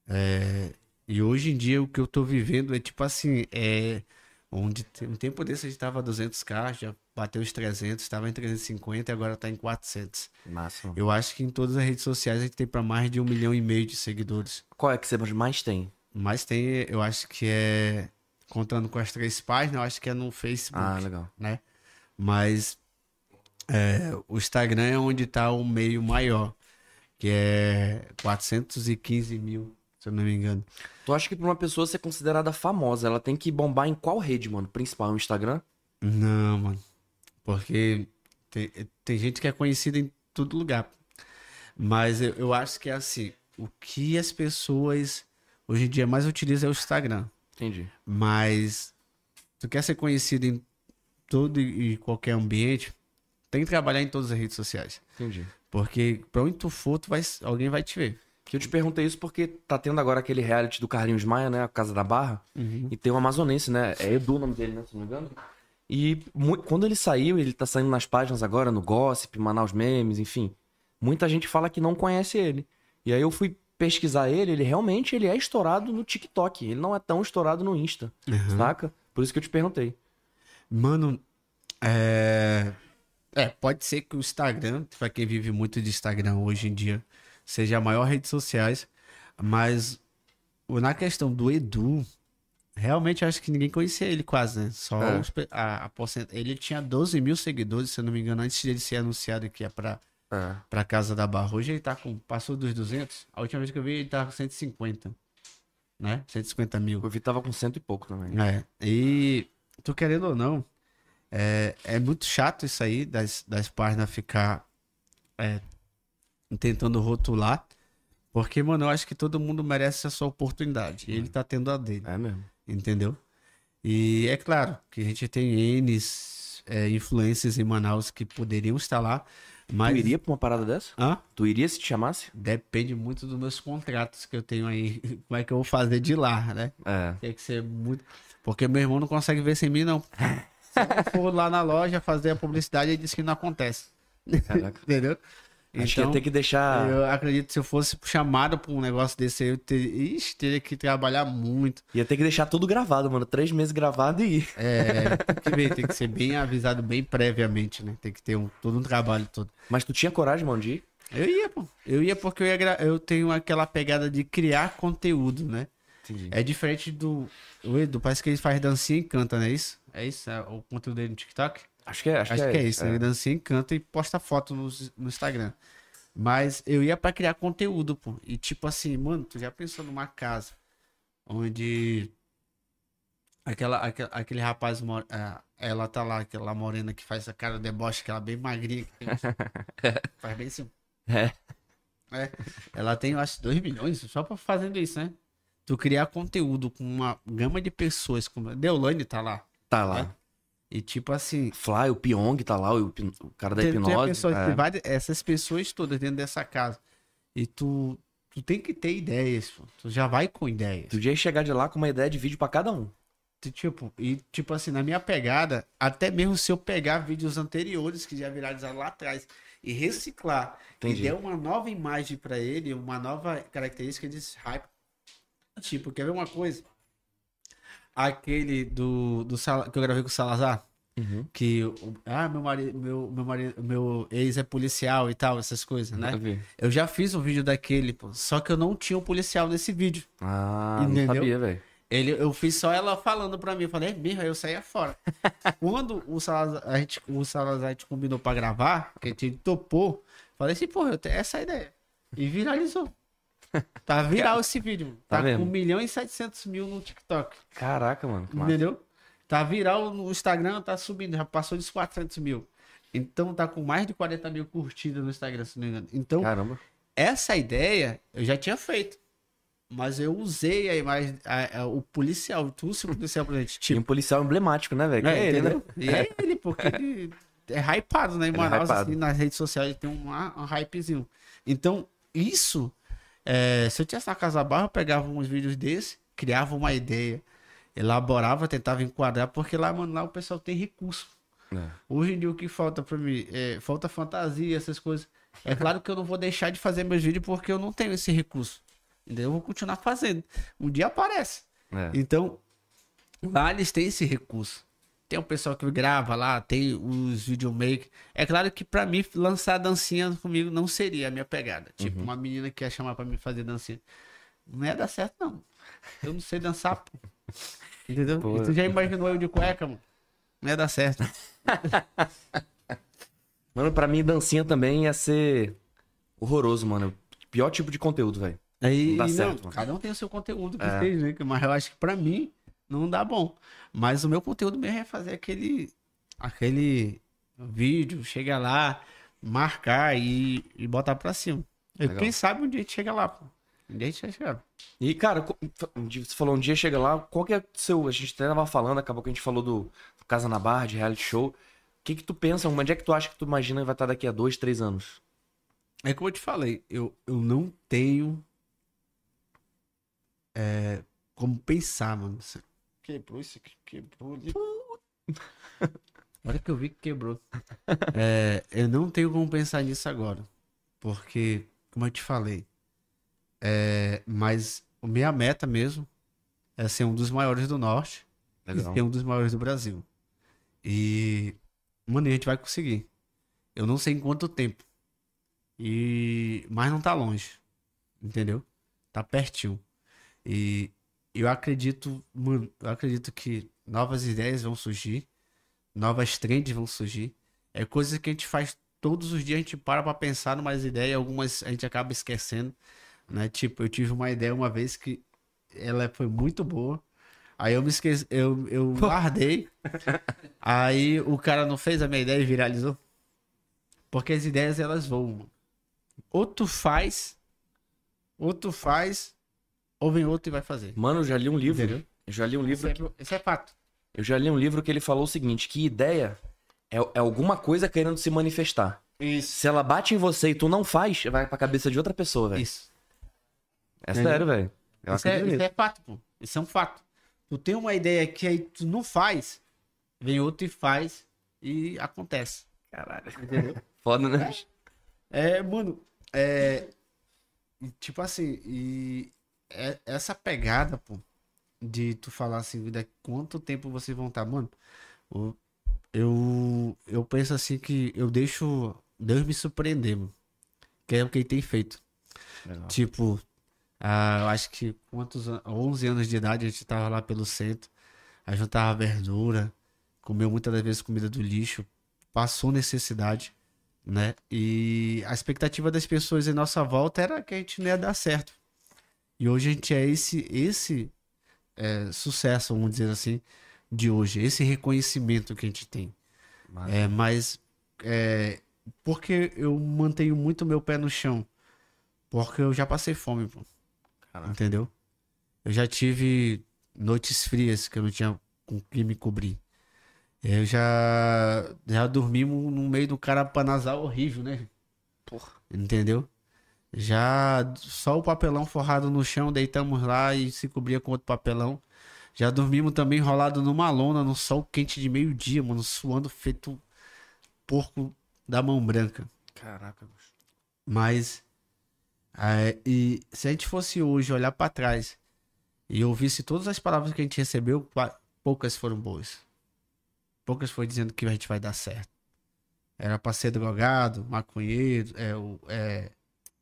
É, e hoje em dia, o que eu tô vivendo é tipo assim, é onde um tempo desse a gente tava a 200k, já bateu os 300, estava em 350 e agora tá em 400. Massa. Eu acho que em todas as redes sociais a gente tem para mais de um milhão e meio de seguidores. Qual é que você mais tem? Mas tem, eu acho que é. Contando com as três páginas, eu acho que é no Facebook, Ah, legal. né? Mas é, o Instagram é onde tá o meio maior, que é 415 mil, se eu não me engano. Tu acha que pra uma pessoa ser considerada famosa, ela tem que bombar em qual rede, mano? Principal, no Instagram? Não, mano. Porque tem, tem gente que é conhecida em todo lugar. Mas eu, eu acho que é assim, o que as pessoas hoje em dia mais utilizam é o Instagram. Entendi. Mas tu quer ser conhecido em todo e qualquer ambiente, tem que trabalhar em todas as redes sociais. Entendi. Porque pra onde tu for, tu vai, alguém vai te ver. Que eu te perguntei isso porque tá tendo agora aquele reality do Carlinhos Maia, né? A Casa da Barra. E tem um amazonense, né? É Edu o nome dele, né? Se não me engano. E quando ele saiu, ele tá saindo nas páginas agora, no Gossip, Manaus Memes, enfim. Muita gente fala que não conhece ele. E aí eu fui pesquisar ele, ele realmente ele é estourado no TikTok. Ele não é tão estourado no Insta, saca? Por isso que eu te perguntei. Mano, é... é, pode ser que o Instagram, pra quem vive muito de Instagram hoje em dia, seja a maior rede sociais, mas na questão do Edu, realmente acho que ninguém conhecia ele quase, né? Só É. os a, a porcent- Ele tinha 12 mil seguidores, se eu não me engano, antes de ele ser anunciado que é pra, É. pra Casa da Barra. Hoje ele tá com, passou dos 200, a última vez que eu vi ele tava com 150, né? 150 mil. Eu vi tava com cento e pouco também. É, e tu querendo ou não, é, é muito chato isso aí das, das páginas ficar é, tentando rotular, porque, mano, eu acho que todo mundo merece a sua oportunidade. E ele tá tendo a dele, É mesmo. entendeu? E é claro que a gente tem N é, influências em Manaus que poderiam estar lá, mas. Tu iria pra uma parada dessa? Hã? Tu iria se te chamasse? Depende muito dos meus contratos que eu tenho aí. [LAUGHS] Como é que eu vou fazer de lá, né? É. Tem que ser muito. Porque meu irmão não consegue ver sem mim, não. [LAUGHS] Se eu for lá na loja fazer a publicidade, ele diz que não acontece. Caraca. [LAUGHS] Entendeu? Acho que ia ter que deixar. eu acredito que se eu fosse chamado pra um negócio desse aí, eu ter... Ixi, teria que trabalhar muito. Ia ter que deixar tudo gravado, mano. Três meses gravado e ir. É, tem que ver, tem que ser bem avisado bem previamente, né? Tem que ter um, todo um trabalho todo. Mas tu tinha coragem, mano, de ir? Eu ia, pô. Eu ia porque eu, ia gra- eu tenho aquela pegada de criar conteúdo, né? Entendi. É diferente do. O Edu, parece que ele faz dancinha e canta, não é isso? É isso? É o conteúdo dele no TikTok? Acho que é, acho, Acho, que, é, isso. Ele dancinha e canta e posta foto no, no Instagram. Mas eu ia pra criar conteúdo, pô. E tipo assim, mano, tu já pensou numa casa onde aquela, aquela- aquele rapaz, mo- ah, ela tá lá, aquela morena que faz a cara de deboche, aquela bem magrinha. Que [LAUGHS] faz bem assim. É. É. Ela tem, eu acho, 2 milhões só pra fazendo isso, né? Tu criar conteúdo com uma gama de pessoas, como Deolane tá lá. Tá lá. É. E tipo assim, Fly, o Pyong tá lá, o, o cara da tem, hipnose. pessoa, é. várias- essas pessoas todas dentro dessa casa. E tu, tu tem que ter ideias, pô. Tu já vai com ideias. Tu ia chegar de lá com uma ideia de vídeo pra cada um. Tipo, e tipo assim, na minha pegada, até mesmo se eu pegar vídeos anteriores que já viralizaram lá atrás e reciclar Entendi. e der uma nova imagem pra ele, uma nova característica de hype. Tipo, quer ver uma coisa? Aquele do, do Sala- que eu gravei com o Salazar, Uhum. que ah, meu marido, meu, meu marido, meu ex é policial e tal, essas coisas, né? Vi. Eu já fiz um vídeo daquele, pô, só que eu não tinha um policial nesse vídeo. Ah, Entendeu? não sabia, velho. Ele, eu fiz só ela falando pra mim. Eu falei, é mesmo, aí eu saía fora. [LAUGHS] Quando o Salazar, a gente, o Salazar a gente combinou pra gravar, que a gente topou, falei assim, pô, eu tenho essa ideia. E viralizou. Tá viral esse vídeo. mano. Tá Tá, com 1 milhão e 700 mil no TikTok. Caraca, mano. Entendeu? Tá viral no Instagram, tá subindo, já passou dos 400 mil. Então tá com mais de 40 mil curtidas no Instagram, se não me engano. Então, Caramba. essa ideia eu já tinha feito. Mas eu usei a imagem, a- a- o policial, trouxe o policial pra gente. E Tipo, um policial emblemático, né, velho? É, é ele, né? E é ele, porque ele é hypado, né? Em é Manaus, hypado. assim, nas redes sociais, tem um, um hypezinho. Então, isso, é, se eu tivesse na Casa Barra, eu pegava uns vídeos desse, criava uma ideia, elaborava, tentava enquadrar, porque lá, mano, lá o pessoal tem recurso. É. Hoje em dia o que falta pra mim é falta fantasia, essas coisas. É claro que eu não vou deixar de fazer meus vídeos porque eu não tenho esse recurso. Entendeu? Eu vou continuar fazendo. Um dia aparece. É. Então, lá eles têm esse recurso. Tem o pessoal que grava lá, tem os videomakers. É claro que pra mim lançar dancinha comigo não seria a minha pegada. Uhum. Tipo, uma menina que ia chamar pra mim fazer dancinha. Não ia dar certo, não. Eu não sei dançar, pô. Entendeu? Pô. E tu já imaginou eu de cueca, mano? Não ia dar certo. [LAUGHS] Mano, pra mim, dancinha também ia ser horroroso, mano. Pior tipo de conteúdo, velho. Aí, Não dá não, certo, mano. cada um tem o seu conteúdo que É. fez, né? Mas eu acho que pra mim não dá bom. Mas o meu conteúdo mesmo é fazer aquele aquele vídeo, chega lá, marcar e, e botar pra cima. E quem sabe um dia a gente chega lá, pô. Um dia a gente vai chegar. E, cara, um você falou um dia chega lá, qual que é o seu. A gente até tava falando, acabou que a gente falou do, do Casa na Barra, de reality show. O que que tu pensa? Onde é que tu acha que tu imagina que vai estar daqui a dois, três anos? É como eu te falei, eu, eu não tenho é, como pensar, mano. Quebrou isso aqui, quebrou ali. Olha que eu vi que quebrou. [LAUGHS] É, eu não tenho como pensar nisso agora. Porque, como eu te falei, é, mas a minha meta mesmo é ser um dos maiores do norte e ser um dos maiores do Brasil. E, mano, a gente vai conseguir. Eu não sei em quanto tempo. E mas não tá longe. Entendeu? Tá pertinho. E eu acredito, mano, eu acredito que novas ideias vão surgir, novas trends vão surgir. É coisa que a gente faz todos os dias, a gente para pra pensar numas ideias, algumas a gente acaba esquecendo, né? Tipo, eu tive uma ideia uma vez que ela foi muito boa. Aí eu me esqueci, eu, eu guardei. [LAUGHS] Aí o cara não fez a minha ideia e viralizou. Porque as ideias elas mano. Ou tu faz, ou tu faz, ou vem outro e vai fazer. Mano, eu já li um livro. Entendeu? Eu já li um Isso livro. é, isso é fato. Eu já li um livro que ele falou o seguinte: que ideia é, é alguma coisa querendo se manifestar. Isso. Se ela bate em você e tu não faz, vai pra cabeça de outra pessoa, velho. Isso. É Entendeu? sério, velho. Isso é, isso é fato, pô. Isso é um fato. Tu tem uma ideia que aí tu não faz, vem outro e faz e acontece. Caralho. Entendeu? [LAUGHS] Foda, né? É, mano, é. Tipo assim, e é- essa pegada, pô, de tu falar assim, de quanto tempo vocês vão estar, mano, o- eu, eu penso assim que eu deixo Deus me surpreender, mano. Que é o que ele tem feito. Legal. Tipo, ah, eu acho que quantos an- 11 anos de idade a gente tava lá pelo centro, a gente juntava verdura, comeu muitas das vezes comida do lixo, passou necessidade, né? E a expectativa das pessoas em nossa volta era que a gente não ia dar certo. E hoje a gente é esse esse é, sucesso, vamos dizer assim, de hoje, esse reconhecimento que a gente tem. Massa. É, mas é, porque eu mantenho muito meu pé no chão. Porque eu já passei fome, pô. Caraca. Entendeu? Eu já tive noites frias que eu não tinha com que me cobrir. Eu já já dormimos no meio do carapanazal horrível, né? Porra. Entendeu? Já só o papelão forrado no chão, deitamos lá e se cobria com outro papelão. Já dormimos também enrolado numa lona, no sol quente de meio-dia, mano, suando feito porco da mão branca. Caraca, bicho. Mas é, e se a gente fosse hoje olhar pra trás e ouvisse todas as palavras que a gente recebeu, poucas foram boas. Poucas foi dizendo que a gente vai dar certo. Era pra ser drogado, maconheiro, é, é,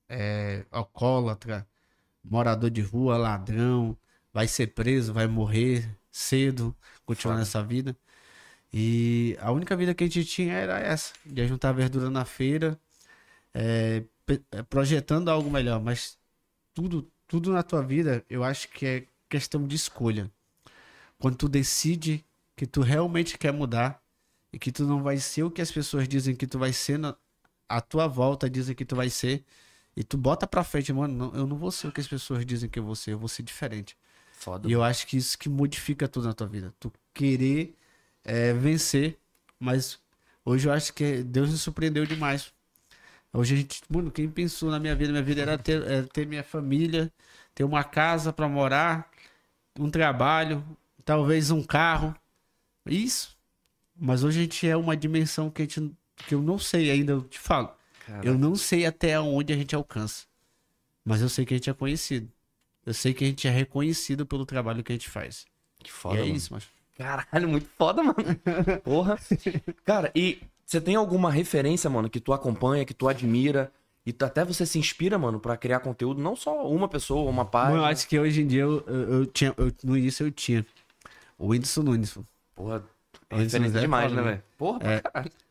é, alcoólatra, morador de rua, ladrão, vai ser preso, vai morrer cedo, continuar nessa vida. E a única vida que a gente tinha era essa, de juntar verdura na feira, é, é, projetando algo melhor, mas tudo, tudo na tua vida, eu acho que é questão de escolha. Quando tu decide que tu realmente quer mudar e que tu não vai ser o que as pessoas dizem que tu vai ser na à tua volta dizem que tu vai ser e tu bota pra frente, mano, não, eu não vou ser o que as pessoas dizem que eu vou ser, eu vou ser diferente. Foda. E eu acho que isso que modifica tudo na tua vida. Tu querer é, vencer, mas hoje eu acho que Deus nos surpreendeu demais. Hoje a gente, mano, quem pensou na minha vida? Minha vida era ter, é, ter minha família, ter uma casa pra morar, um trabalho, talvez um carro. Isso. Mas hoje a gente é uma dimensão que a gente que eu não sei ainda, eu te falo. Caraca. Eu não sei até onde a gente alcança. Mas eu sei que a gente é conhecido. Eu sei que a gente é reconhecido pelo trabalho que a gente faz. Que e foda, é mano. isso, mas. Caralho, muito foda, mano. [LAUGHS] Porra. Cara, e você tem alguma referência, mano, que tu acompanha, que tu admira, e tu- até você se inspira, mano, pra criar conteúdo, não só uma pessoa, uma página. eu acho que hoje em dia eu, eu, eu tinha. eu- no início eu tinha. O Whindersson Nunes. Porra, é referência demais, né, né? velho? Porra, É.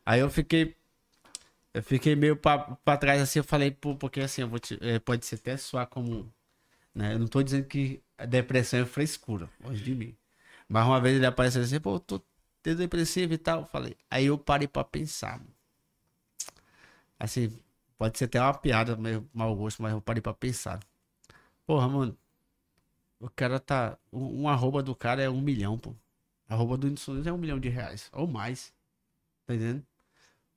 Aí eu fiquei. Eu fiquei meio pra, pra trás assim, eu falei, pô, porque assim, eu vou te, é, pode ser até soar como. Né? Eu não tô dizendo que a depressão é frescura, longe de mim. Mas uma vez ele apareceu assim, pô, eu tô tendo depressivo e tal. Eu falei. Aí eu parei pra pensar. Assim, pode ser até uma piada, meio mau gosto, mas eu parei pra pensar. Porra, mano. O cara tá. Um, um arroba do cara é um milhão, pô. Arroba do Nunes é um milhão de reais. Ou mais. Tá entendendo?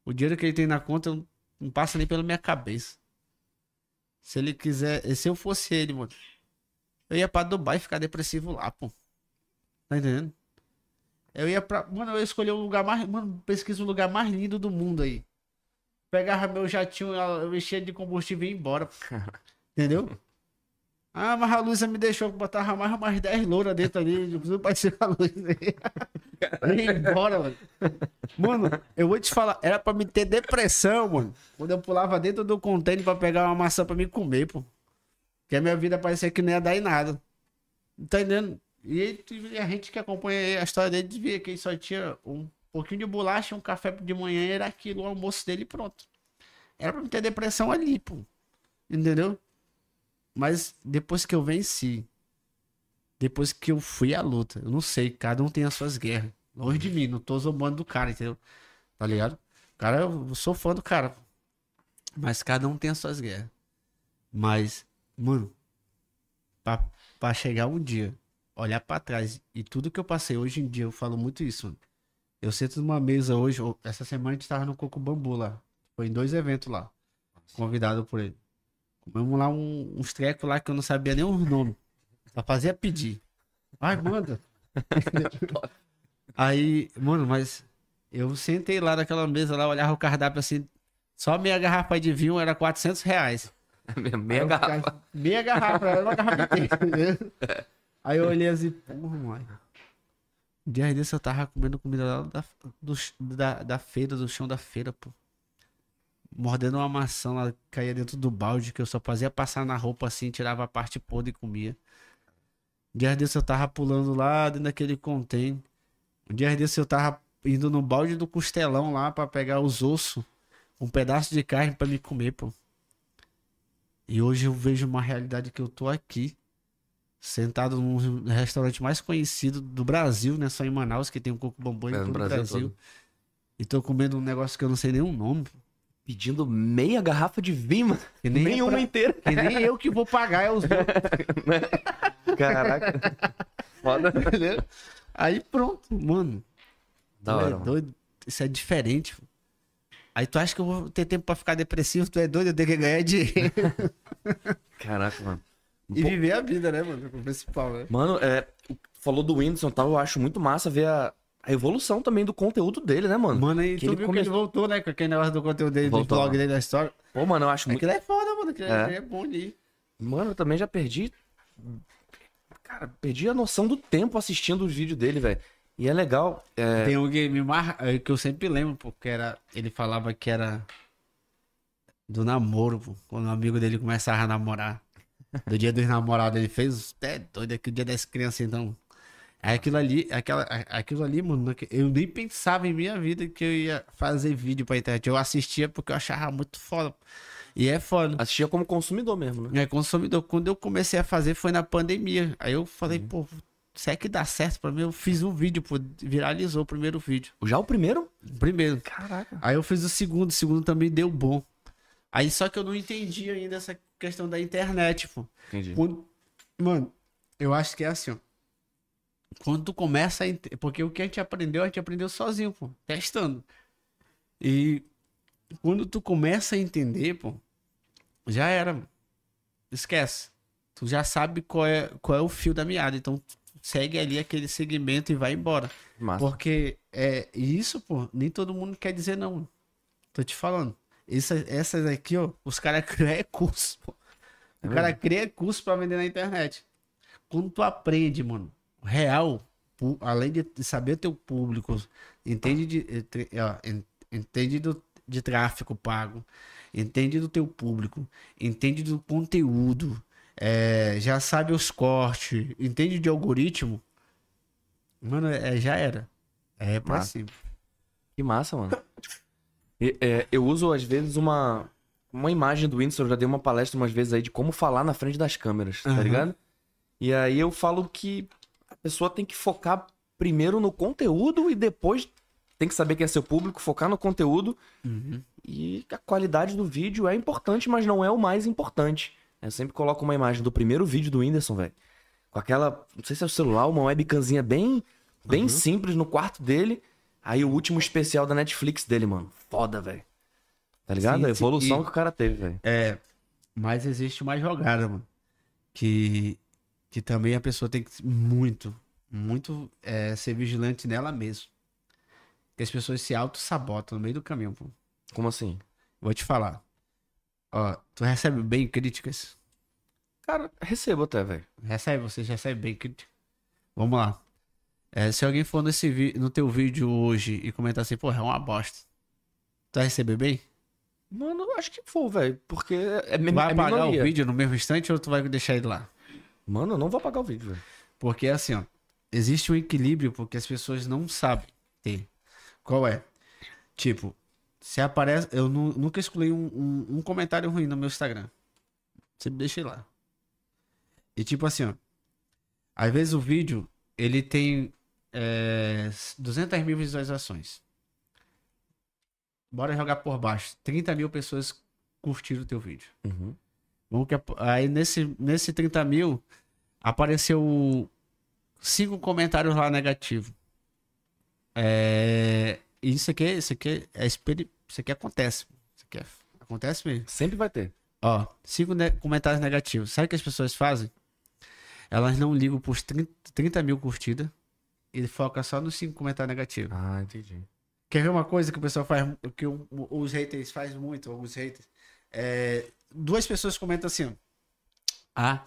O dinheiro que ele tem na conta não- passa nem pela minha cabeça. Se ele quiser. Se eu fosse ele, mano. Eu ia pra Dubai ficar depressivo lá, pô. Tá entendendo? Eu ia pra. Mano, eu ia escolher o lugar mais. Mano, pesquisa o lugar mais lindo do mundo aí. Pegava meu jatinho, eu enchia de combustível e ia embora. pô. [LAUGHS] Entendeu? Ah, mas a Luísa me deixou botar mais umas 10 louras dentro ali. Eu preciso com a Luísa aí. Embora, mano. Mano, eu vou te falar, era pra me ter depressão, mano. Quando eu pulava dentro do container pra pegar uma maçã pra me comer, pô. Que a minha vida parecia que não ia dar em nada. Tá entendendo? E a gente que acompanha a história dele via que ele só tinha um pouquinho de bolacha, um café de manhã, era aquilo, o almoço dele e pronto. Era pra me ter depressão ali, pô. Entendeu? Mas depois que eu venci, depois que eu fui à luta, eu não sei, cada um tem as suas guerras. Longe de mim, não tô zombando do cara, entendeu? Tá ligado? Cara, eu sou fã do cara. Mas cada um tem as suas guerras. Mas, mano, pra, pra chegar um dia, olhar pra trás e tudo que eu passei hoje em dia, eu falo muito isso, mano. Eu sento numa mesa hoje, essa semana a gente tava no Coco Bambu lá. Foi em dois eventos lá. Convidado por ele. Comemos lá um, uns trecos lá que eu não sabia nem os nomes. Só fazia pedir. Ai, manda. [LAUGHS] Aí, mano, mas eu sentei lá naquela mesa lá, olhava o cardápio assim. Só meia garrafa de vinho era 400 reais. [LAUGHS] Meia garrafa. ficava- Meia garrafa, era uma garrafa inteira. Aí eu olhei assim, porra, mãe. Um dia desse eu tava comendo comida lá da, do da, da feira, do chão da feira, pô. Mordendo uma maçã lá, caía dentro do balde, que eu só fazia passar na roupa assim, tirava a parte podre e comia. Um dia desse eu tava pulando lá dentro daquele contém. Um dia desse eu tava indo no balde do costelão lá pra pegar os ossos, um pedaço de carne pra me comer, pô. E hoje eu vejo uma realidade que eu tô aqui, sentado num restaurante mais conhecido do Brasil, né? Só em Manaus, que tem um coco bambu em É, todo o Brasil. E tô comendo um negócio que eu não sei nem o nome. Pedindo meia garrafa de vinho. Que nem, é Nenhuma pra- inteira. que nem eu que vou pagar, é os [LAUGHS] outros, Caraca. Foda. entendeu? Aí pronto, mano. Da tu hora, é mano. doido. Isso é diferente. Aí tu acha que eu vou ter tempo pra ficar depressivo? Tu é doido, eu tenho que ganhar dinheiro. [LAUGHS] Caraca, mano. E Pô. viver a vida, né, mano? O principal, né? Mano, é, falou do Whindersson e tal, eu acho muito massa ver a, a evolução também do conteúdo dele, né, mano? Mano, aí Que tu ele viu come- que ele voltou, né? Com aquele negócio do conteúdo dele, Voltou, do blog mano. dele, da história. Pô, mano, eu acho muito. Aquilo é foda, mano. Aquilo É. é, é bom ali. Mano, eu também já perdi. Cara, perdi a noção do tempo assistindo os vídeos dele, velho. E é legal. É... Tem um que me mar... é, que eu sempre lembro, porque era. Ele falava que era do namoro, pô. Quando um amigo dele começava a namorar. Do dia dos namorados, ele fez. É doido, aquele dia das crianças, então. É aquilo ali, aquela, a- aquilo ali, mano, eu nem pensava em minha vida que eu ia fazer vídeo pra internet. Eu assistia porque eu achava muito foda. E é foda. Assistia como consumidor mesmo, né? É, consumidor. Quando eu comecei a fazer foi na pandemia. Aí eu falei, pô, será que dá certo pra mim? Eu fiz um vídeo, pô, viralizou o primeiro vídeo. Já o primeiro? Primeiro. Caraca. Aí eu fiz o segundo, o segundo também deu bom. Aí só que eu não entendi ainda essa questão da internet, pô. Entendi. Quando- Mano, eu acho que é assim, ó. Quando tu começa a entender. Porque o que a gente aprendeu, a gente aprendeu sozinho, pô. Testando. E quando tu começa a entender, pô, já era. Esquece. Tu já sabe qual é, qual é o fio da meada. Então, segue ali aquele segmento e vai embora. Massa. Porque é isso, pô, nem todo mundo quer dizer não. Tô te falando. Essa- essas aqui, ó, os caras [LAUGHS] criam é curso, pô. O É cara mesmo? cria curso pra vender na internet. Quando tu aprende, mano, real, além de saber teu público, entende de, eh, entende do, de tráfego pago, entende do teu público, entende do conteúdo, eh, já sabe os cortes, entende de algoritmo, mano, é, já era. É pra Massa. cima. Que massa, mano. E, é, eu uso, às vezes, uma, uma imagem do Whindersson. Eu já dei uma palestra umas vezes aí de como falar na frente das câmeras, tá Aham. ligado? E aí eu falo que pessoa tem que focar primeiro no conteúdo e depois tem que saber quem é seu público, focar no conteúdo. E a qualidade do vídeo é importante, mas não é o mais importante. Eu sempre coloco uma imagem do primeiro vídeo do Whindersson, velho. Com aquela, não sei se é o celular, uma webcamzinha bem, bem simples no quarto dele. Aí o último especial da Netflix dele, mano. Foda, velho. Tá ligado? Sim, a evolução que o cara teve, velho. É, mas existe uma jogada, mano. Que, que também a pessoa tem que muito, muito é, ser vigilante nela mesma. Que as pessoas se auto-sabotam no meio do caminho, pô. Como assim? Vou te falar. Ó, tu recebe bem críticas? Cara, recebo até, velho. Recebe, você recebe bem crítica? Vamos lá. É, se alguém for nesse vi- no teu vídeo hoje e comentar assim, porra, é uma bosta. Tu vai receber bem? Mano, acho que foi, velho. Porque é, é, Tu vai é apagar o vídeo no mesmo instante ou tu vai deixar ele lá? Mano, eu não vou apagar o vídeo, velho. Porque assim, ó, existe um equilíbrio porque as pessoas não sabem ter. Qual é? Tipo, se aparece. Eu nu- nunca excluí um, um- um comentário ruim no meu Instagram. Sempre deixei lá. E tipo assim, ó. Às vezes o vídeo, ele tem é, 200 mil visualizações. Bora jogar por baixo. 30 mil pessoas curtiram o teu vídeo. Uhum. Vamos que aí nesse, nesse 30 mil apareceu cinco comentários lá negativos. É, isso aqui, isso aqui é isso aqui acontece. Isso aqui é- acontece mesmo. Sempre vai ter. Ó, cinco ne- comentários negativos. Sabe o que as pessoas fazem? Elas não ligam pros 30, 30 mil curtidas e foca só nos cinco comentários negativos. Ah, entendi. Quer ver uma coisa que o pessoal faz, que o- os haters fazem muito, alguns haters? É, duas pessoas comentam assim. Ah,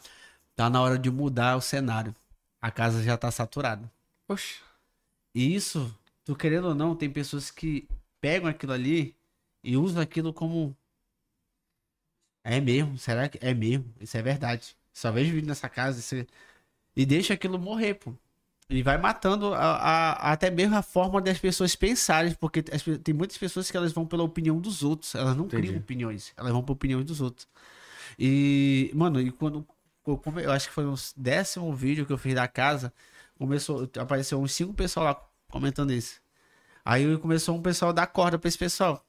tá na hora de mudar o cenário. A casa já tá saturada. Oxe. E isso, tu querendo ou não, tem pessoas que pegam aquilo ali e usam aquilo como. É mesmo? Será que é mesmo? Isso é verdade. Só vejo vídeo nessa casa isso é- e deixa aquilo morrer, pô. E vai matando a, a- até mesmo a forma das pessoas pensarem, porque as tem muitas pessoas que elas vão pela opinião dos outros, elas não Entendi. criam opiniões, elas vão pela opinião dos outros. E, mano, e quando eu, eu acho que foi no décimo vídeo que eu fiz da casa, começou, apareceu uns cinco pessoal lá comentando isso. Aí começou um pessoal dar corda pra esse pessoal.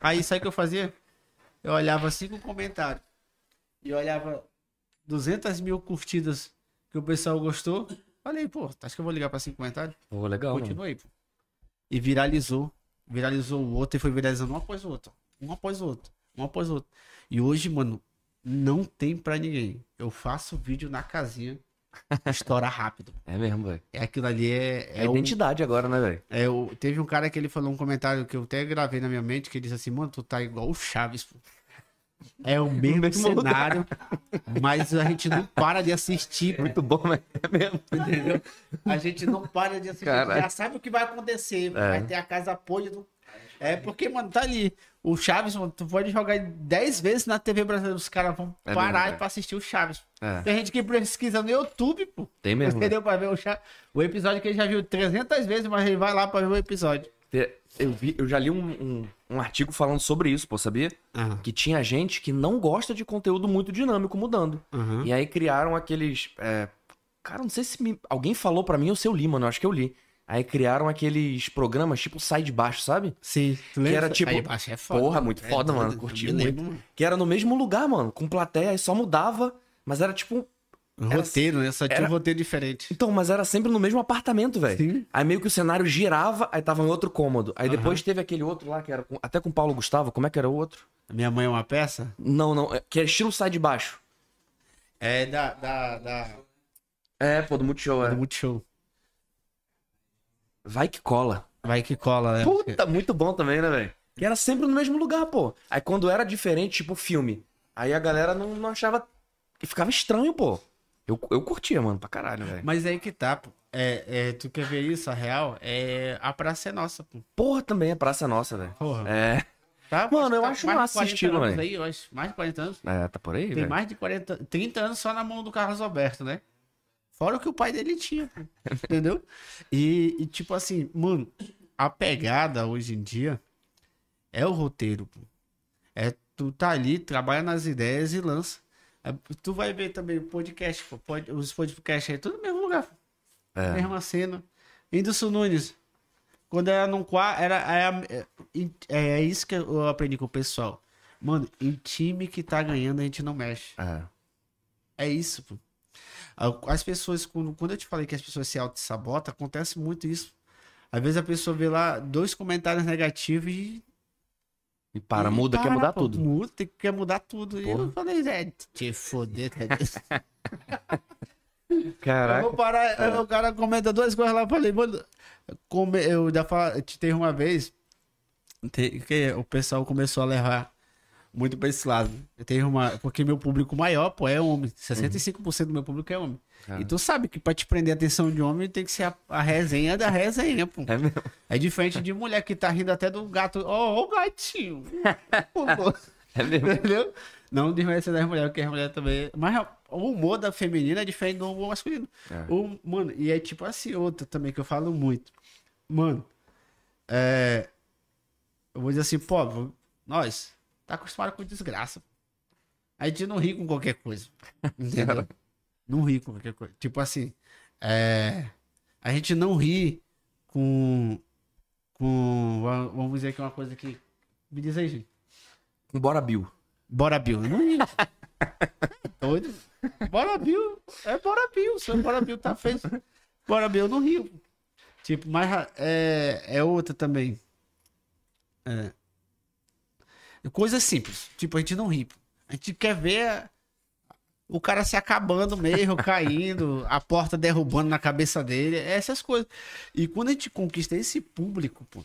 Aí sabe o que eu fazia? Eu olhava cinco comentários e olhava 200 mil curtidas que o pessoal gostou. Falei, pô, acho que eu vou ligar pra cinco comentários. Pô, legal, mano. Continua aí, pô. E viralizou. Viralizou o outro e foi viralizando um após o outro. Um após o outro. Um após o outro. E hoje, mano, não tem pra ninguém. Eu faço vídeo na casinha, estoura rápido. [LAUGHS] É mesmo, velho. É aquilo ali, é. É, É, identidade agora, né, velho? é o- Teve um cara que ele falou um comentário que eu até gravei na minha mente, que ele disse assim, mano, tu tá igual o Chaves. pô. É o mesmo, mesmo cenário, mas a gente não para de assistir. pô. Muito bom, velho. É mesmo. Entendeu? A gente não para de assistir. Caralho. Já sabe o que vai acontecer. É. Vai ter a casa podre do. É porque, mano, tá ali. O Chaves, mano, tu pode jogar 10 vezes na TV brasileira. Os caras vão É parar mesmo, é. pra assistir o Chaves. É. Tem gente que pesquisa no YouTube, pô. Tem mesmo. Entendeu? Pra ver o Chaves. O episódio que ele já viu 300 vezes, mas ele vai lá pra ver o episódio. Eu, vi, eu já li um, um, um artigo falando sobre isso, pô, sabia? Aham. Que tinha gente que não gosta de conteúdo muito dinâmico mudando. Aham. E aí criaram aqueles. é, Cara, não sei se me- alguém falou pra mim ou se eu li, mano. Eu acho que eu li. Aí criaram aqueles programas tipo Sai de Baixo, sabe? Sim. Tu Que era tipo, Aí embaixo é foda. porra, muito É foda, mano, doido, curti me lembro, mano. Que era no mesmo lugar, mano, com plateia, aí só mudava, mas era tipo. Roteiro, né? Só tinha era- um roteiro diferente. Então, mas era sempre no mesmo apartamento, velho. Sim. Aí meio que o cenário girava, aí tava em outro cômodo. Aí depois teve aquele outro lá, que era com- até com o Paulo Gustavo, como é que era o outro? Minha mãe é uma peça? Não, não, é- que é estilo Sai de Baixo. É da. da, da... É, pô, do Multishow, do é. Multishow. Vai que cola. Vai que cola, né? Puta, muito bom também, né, velho? Que era sempre no mesmo lugar, pô. Aí quando era diferente, tipo filme, aí a galera não, não achava. E ficava estranho, pô. Eu, eu curtia, mano, pra caralho, velho. Mas aí que tá, pô. É, é, tu quer ver isso, a real? É, a praça é nossa, pô. Porra, também, a praça é nossa, velho. Porra. É. Tá? Mano, eu Tá acho massa 40 esse estilo, velho. Aí, eu acho, mais de 40 anos. É, tá por aí, Tem velho. mais de 40, 30 anos só na mão do Carlos Alberto, né? Fora o que o pai dele tinha, pô. [LAUGHS] entendeu? E, e, tipo assim, mano, a pegada hoje em dia é o roteiro, pô. É tu tá ali, trabalha nas ideias e lança. É, tu vai ver também o podcast, pô. Pod- os podcasts aí, tudo no mesmo lugar. É. Mesma cena. Whindersson Nunes. Quando era num quarto, era, era- é, é, é isso que eu aprendi com o pessoal. Mano, em time que tá ganhando, a gente não mexe. É. É isso, pô. As pessoas, quando, quando eu te falei que as pessoas se auto-sabotam, acontece muito isso. Às vezes a pessoa vê lá dois comentários negativos e. E para, e muda, quer para, mudar pô, tudo. Muda, quer mudar tudo. E Porra. eu falei, é, te foder. [LAUGHS] Eu Caraca. vou parar. aí O cara comenta duas coisas lá. Eu falei, mano. Come, eu já falo, te teve uma vez que o pessoal começou a levar muito pra esse lado. Teve uma. Porque meu público maior, pô, é homem. 65% do meu público é homem. Cara. E tu sabe que pra te prender a atenção de homem tem que ser a, a resenha da resenha, pô. É mesmo. É diferente de mulher que tá rindo até do gato. Ó, ó o gatinho. [LAUGHS] Pô, pô. É mesmo. Entendeu? Não desmerecendo as mulheres, porque as mulheres também. Mas o humor da feminina é diferente do humor masculino. É. O, mano, e é tipo assim, outra também que eu falo muito. Mano, é. Eu vou dizer assim, pô, nós, tá acostumado com desgraça. A gente não ri com qualquer coisa. [LAUGHS] Entendeu? Não ri com qualquer coisa. Tipo assim, é. A gente não ri com. Com. Vamos dizer que é uma coisa que. Me diz aí, gente. Bora, Bill. Bora Bill. Eu não ri. [LAUGHS] Doido. Bora Bill. É Bora Bill. Se o Bora Bill tá feito. Bora Bill, eu não rio. Tipo, mas é, é outra também. É. Coisa simples. Tipo, a gente não ri. A gente quer ver o cara se acabando mesmo, caindo, a porta derrubando na cabeça dele, essas coisas. E quando a gente conquista esse público, pô,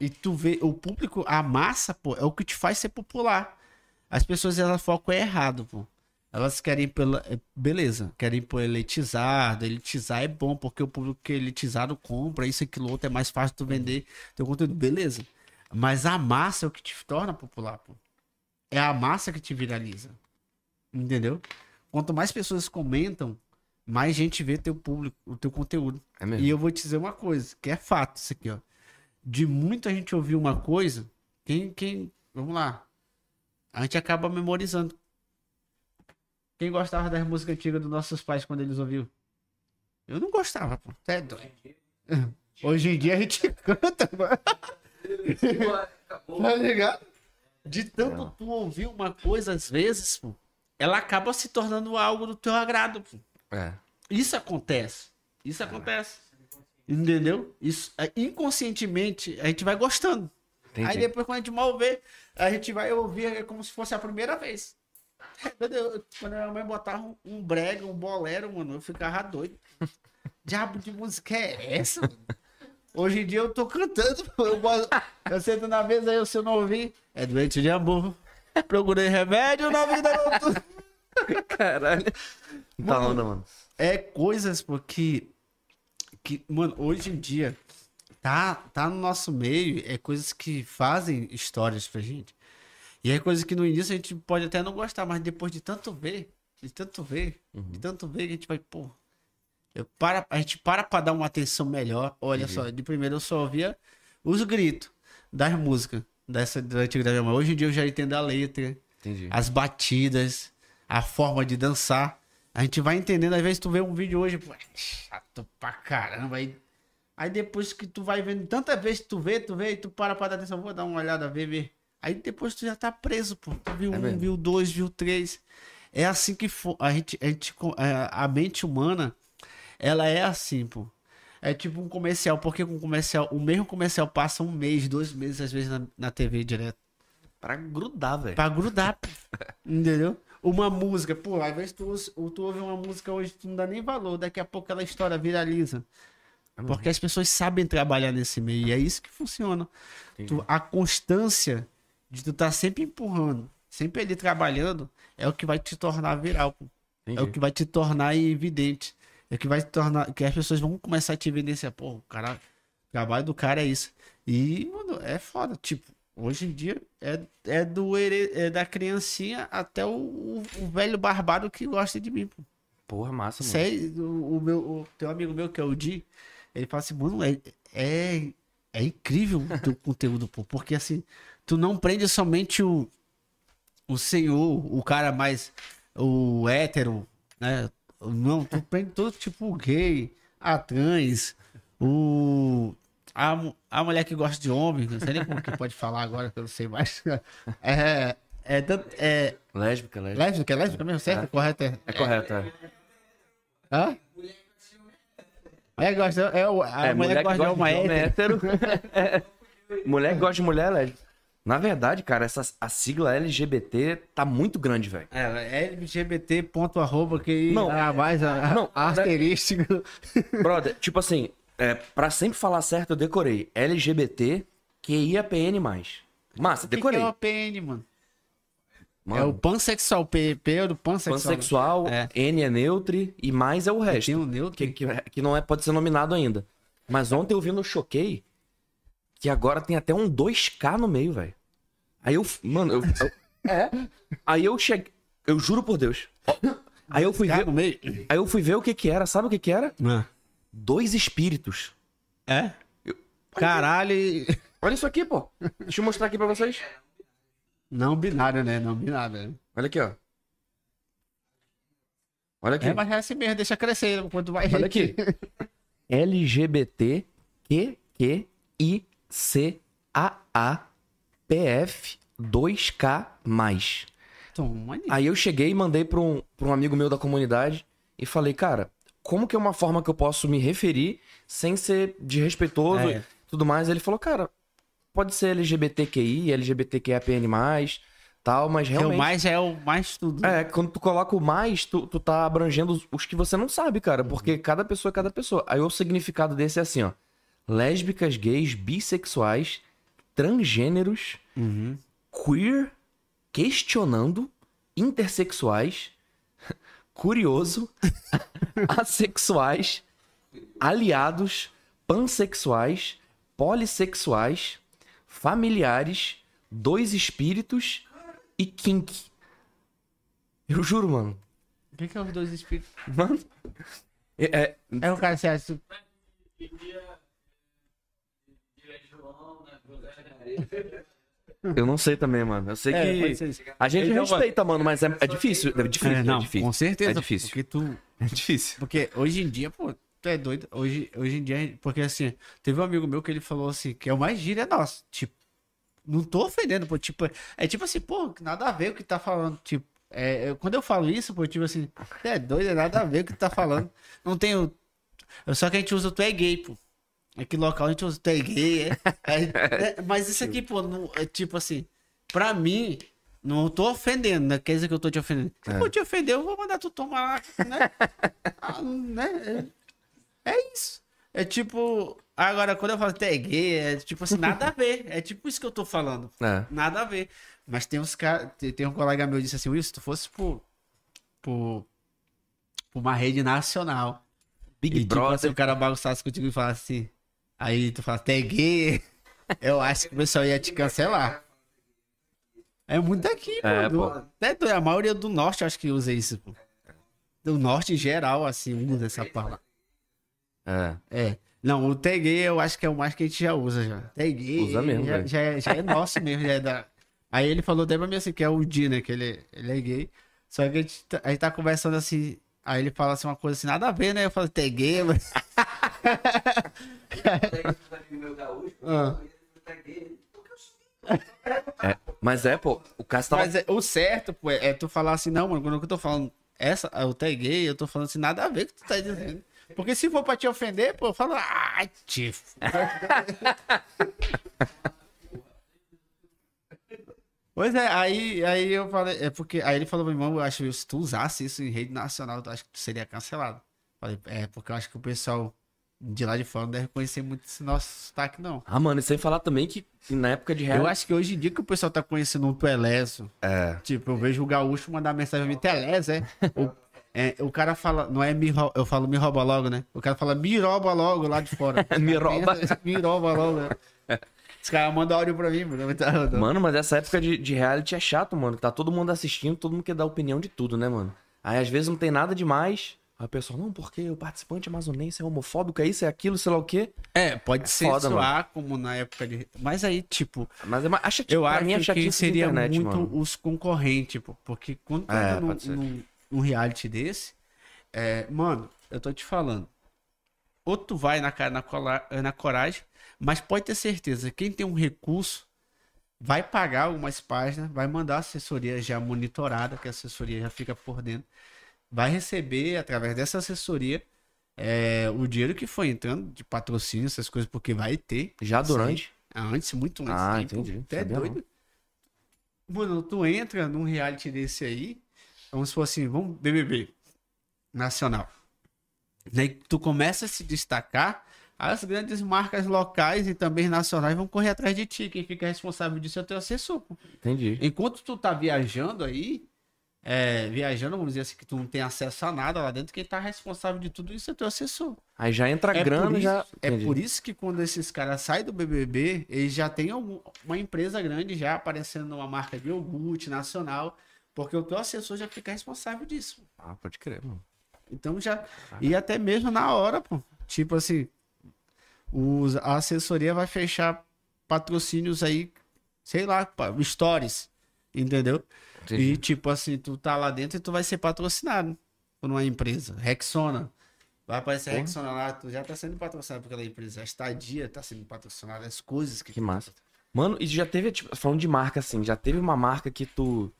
e tu vê o público, a massa, pô, é o que te faz ser popular. As pessoas, elas focam errado, pô. Elas querem pela. é, Beleza, querem por elitizado. Elitizar é bom, porque o público que é elitizado compra, isso, aquilo, outro, é mais fácil tu vender teu conteúdo. Beleza. Mas a massa é o que te torna popular, pô. É a massa que te viraliza. Entendeu? Quanto mais pessoas comentam, mais gente vê teu público, o teu conteúdo. É mesmo. E eu vou te dizer uma coisa, que é fato isso aqui, ó. De muita gente ouvir uma coisa, quem, quem, vamos lá, a gente acaba memorizando. Quem gostava das músicas antigas dos nossos pais quando eles ouviam? Eu não gostava, pô. Até é doido. Hoje em dia a gente [LAUGHS] canta, mano. Tá ligado? De tanto tu ouvir uma coisa, às vezes, pô, ela acaba se tornando algo do teu agrado, pô. É. Isso acontece. Isso acontece. Entendeu? Isso, é, inconscientemente, a gente vai gostando. Entendi. Aí depois, quando a gente mal vê, a gente vai ouvir é como se fosse a primeira vez. [LAUGHS] Quando a minha mãe botava um, um brega, um bolero, mano, eu ficava doido. [LAUGHS] Diabo de música é essa? mano? Hoje em dia eu tô cantando, [LAUGHS] eu, eu sento na mesa aí, se eu não ouvir, é doente de amor. Procurei remédio na vida noturna. Caralho. Tá onda, mano. É coisas, pô, que, mano, hoje em dia, tá, tá no nosso meio, é coisas que fazem histórias pra gente. E é coisas que no início a gente pode até não gostar, mas depois de tanto ver, de tanto ver, de tanto ver, a gente vai, pô. Eu para, a gente para pra dar uma atenção melhor. Olha só, de primeiro eu só ouvia os gritos das músicas dessa da antiga minha mãe. Hoje em dia eu já entendo a letra Entendi. as batidas, a forma de dançar. A gente vai entendendo, às vezes tu vê um vídeo hoje, pô, é chato pra caramba. Aí, aí depois que tu vai vendo, tanta vez que tu vê, tu vê, e tu para pra dar atenção, vou dar uma olhada, ver, ver. Aí depois tu já tá preso, pô. Tu viu É um, mesmo. viu dois, viu três. É assim que for, a gente, a gente, é, a mente humana, ela é assim, pô. É tipo um comercial, porque com comercial, o mesmo comercial passa um mês, dois meses, às vezes, na, na TV direto. Pra grudar, velho. Pra grudar, [LAUGHS] entendeu? Uma música, pô, às vezes tu, tu ouve uma música hoje, tu não dá nem valor, daqui a pouco aquela história viraliza. Porque as pessoas sabem trabalhar nesse meio, e é isso que funciona. Tu- a constância de tu estar sempre empurrando, sempre ali trabalhando, é o que vai te tornar viral, pô. É o que vai te tornar evidente. É que vai tornar. Que as pessoas vão começar a te evidenciar. Pô, o cara. O trabalho do cara é isso. E, mano, é foda. Tipo, hoje em dia é, é, do, é da criancinha até o, o, o velho barbado que gosta de mim, pô. Porra, massa, mano. Sei, o, o meu, o teu amigo meu, que é o Di, ele fala assim, mano, é, é, é incrível o teu [LAUGHS] conteúdo, pô. Porque assim, tu não prende somente o, o senhor, o cara mais. O hétero, né? Não, tu prende todo tipo gay, a trans, o. A, a mulher que gosta de homem, não sei nem como que pode falar agora, que eu não sei mais. É. É, tanto- é Lésbica, lésbica. lésbica, é lésbica mesmo, certo? Correto? É. É correto, é. Hã? Mulher que gosta, é, a É, mulher, que gosta de uma homem hétero. É. [LAUGHS] Mulher que gosta de mulher é lésbica. Na verdade, cara, essa, a sigla LGBT tá muito grande, velho. É, LGBT ponto arroba que Não. mais a, Não, a asterístico. [LAUGHS] Brother, tipo assim, é, pra sempre falar certo, eu decorei LGBT QIAPN+. Massa, O que, que decorei. é o PN, mano? É o Mano, pansexual, P, P é o do pansexual. pansexual, É. N é neutro e mais é o resto. Tem um neutro. que, que, que não é, pode ser nominado ainda. Mas ontem eu vi no Choquei que agora tem até um 2K no meio, velho. Aí eu. Mano, eu. eu- é. Aí eu cheguei. Eu juro por Deus. Aí eu fui Cara, ver. meio. Aí eu fui ver o que que era. Sabe o que que era? Ah. Dois espíritos. É? Caralho. e- [LAUGHS] Olha isso aqui, pô. Deixa eu mostrar aqui pra vocês. Não binário, né? Não binário. né? Olha aqui, ó. Olha aqui. É, mas é assim mesmo, deixa crescer enquanto vai. Olha aqui. [LAUGHS] LGBT Q I C A A P F 2K mais. Toma. Aí eu cheguei e mandei pra um, pra um amigo meu da comunidade e falei, cara, como que é uma forma que eu posso me referir sem ser desrespeitoso É. e tudo mais? Ele falou, cara, pode ser LGBTQI, LGBTQIAPN+, tal, mas Que é o realmente... mais é o mais tudo. É, quando tu coloca o mais, tu, tu tá abrangendo os, os que você não sabe, cara. Porque cada pessoa é cada pessoa. Aí o significado desse é assim, ó. Lésbicas, gays, bissexuais, transgêneros, Uhum. queer, questionando, intersexuais, [LAUGHS] curioso, [LAUGHS] assexuais, aliados, pansexuais, polissexuais, familiares, dois espíritos e kink. Eu juro, mano. O que, que é os dois espíritos? Mano. É, é- É o cara se acha. Eu não sei também, mano. Eu sei É, que. A gente Então, respeita, mano, mas é, é difícil. É difícil. É, É, não, difícil. com certeza. É difícil. Porque tu. É difícil. Porque hoje em dia, pô, tu é doido. Hoje, hoje em dia, porque assim, teve um amigo meu que ele falou assim, que é o mais gíria nosso. Tipo, não tô ofendendo, pô. Tipo, é tipo assim, pô, nada a ver o que tá falando. Tipo, é, eu- quando eu falo isso, pô, tipo assim, "Você é doido, é nada a ver o que tu tá falando. Não tenho. Só que a gente usa o tu é gay, pô. Aqui local a gente usa tu é gay. é- é- é- mas isso aqui, pô, não, é tipo assim, pra mim, Não tô ofendendo, né? Quer dizer que eu tô te ofendendo. Se É. for te ofender, eu vou mandar tu tomar, né? [LAUGHS] Ah, né? É, é isso. É tipo. Agora, quando eu falo gay, é tipo assim, nada a ver. É tipo isso que eu tô falando. É. Nada a ver. Mas tem uns caras. Tem, um colega meu que disse assim, Will, se tu fosse por. por. por uma rede nacional. Big e tipo assim, Brother. o cara bagunçasse contigo e falasse assim. Aí tu fala, gay. Eu acho que o pessoal ia te cancelar. É muito daqui. É, pô. até do- a maioria do norte acho que usa isso, pô. Do norte em geral, assim, usa essa palavra. É. É. Não, o tag eu acho que é o mais que a gente já usa já. Tag Usa mesmo, já, já, é, já é nosso mesmo, já é da... Aí ele falou até pra mim assim, que é o Di, né? Que ele, ele é gay. Só que a gente, tá, a gente tá conversando assim. Aí ele fala assim uma coisa assim, nada a ver, né? Eu falo, tag mas... meu Ah. sou Mas é, pô, o Cássio tava. Mas é- o certo, pô, é, é tu falar assim, não, mano, quando eu tô falando essa, eu taguei, eu tô falando assim, nada a ver com o que tu tá dizendo. Porque se for pra te ofender, pô, eu falo, ai, tifo. [LAUGHS] Pois é, aí, aí eu falei, é porque, aí ele falou mim, irmão, eu acho que se tu usasse isso em rede nacional, eu acho que tu seria cancelado. Falei, é, porque eu acho que o pessoal de lá de fora não deve conhecer muito esse nosso sotaque, não. Ah, mano, e sem falar também que na época de real. Eu acho que hoje em dia que o pessoal tá conhecendo um Tueleso, É. Tipo, eu vejo o gaúcho mandar mensagem pra mim, Telés, é? O, é, o cara fala, não é me rouba, eu falo me rouba logo, né? O cara fala me rouba logo lá de fora. [LAUGHS] Me rouba. me rouba logo. Né? Os caras mandam áudio pra mim, mano. Tá- Mano, mas essa época de, de reality é chato, mano. Tá todo mundo assistindo, todo mundo quer dar opinião de tudo, né, mano? Aí às vezes não tem nada demais. Aí o pessoal, não, porque o participante amazonense é homofóbico, é isso, é aquilo, sei lá o quê. É, pode ser foda, soar como na época de. Mas aí, tipo, Mas é, ma- acha que eu acho mim é que seria internet, muito mano. os concorrentes. Porque quando tu É, num, num, num reality desse, é, mano, eu tô te falando. Ou tu vai na, cara- na, cola- na coragem, mas pode ter certeza, quem tem um recurso vai pagar algumas páginas, vai mandar a assessoria já monitorada, que a assessoria já fica por dentro, vai receber através dessa assessoria é, o dinheiro que foi entrando de patrocínio, essas coisas, porque vai ter. Já durante. Ah, Antes, muito antes. Ah, tempo. entendi. Tu é Sabia não. doido? Mano, tu entra num reality desse aí, vamos supor assim, vamos BBB nacional. Daí tu começa a se destacar, as grandes marcas locais e também nacionais vão correr atrás de ti. Quem fica responsável disso é o teu assessor. Entendi. Enquanto tu tá viajando aí, é, viajando, vamos dizer assim, que tu não tem acesso a nada lá dentro, quem tá responsável de tudo isso é teu assessor. Aí já entra É grana, isso, já. é Entendi. por isso que quando esses caras saem do BBB, eles já têm algum- uma empresa grande já aparecendo numa marca de iogurte nacional, porque o teu assessor já fica responsável disso. Ah, pode crer, mano. Então já. E até mesmo na hora, pô. Tipo assim, os, a assessoria vai fechar patrocínios aí, sei lá, pá, stories. Entendeu? Entendi. E tipo assim, tu tá lá dentro e tu vai ser patrocinado por uma empresa. Rexona. Vai aparecer Porra. Rexona lá, tu já tá sendo patrocinado por aquela empresa. A estadia tá sendo patrocinada, as coisas que. Que massa. Mano, e já teve, tipo, falando de marca assim, já teve uma marca que tu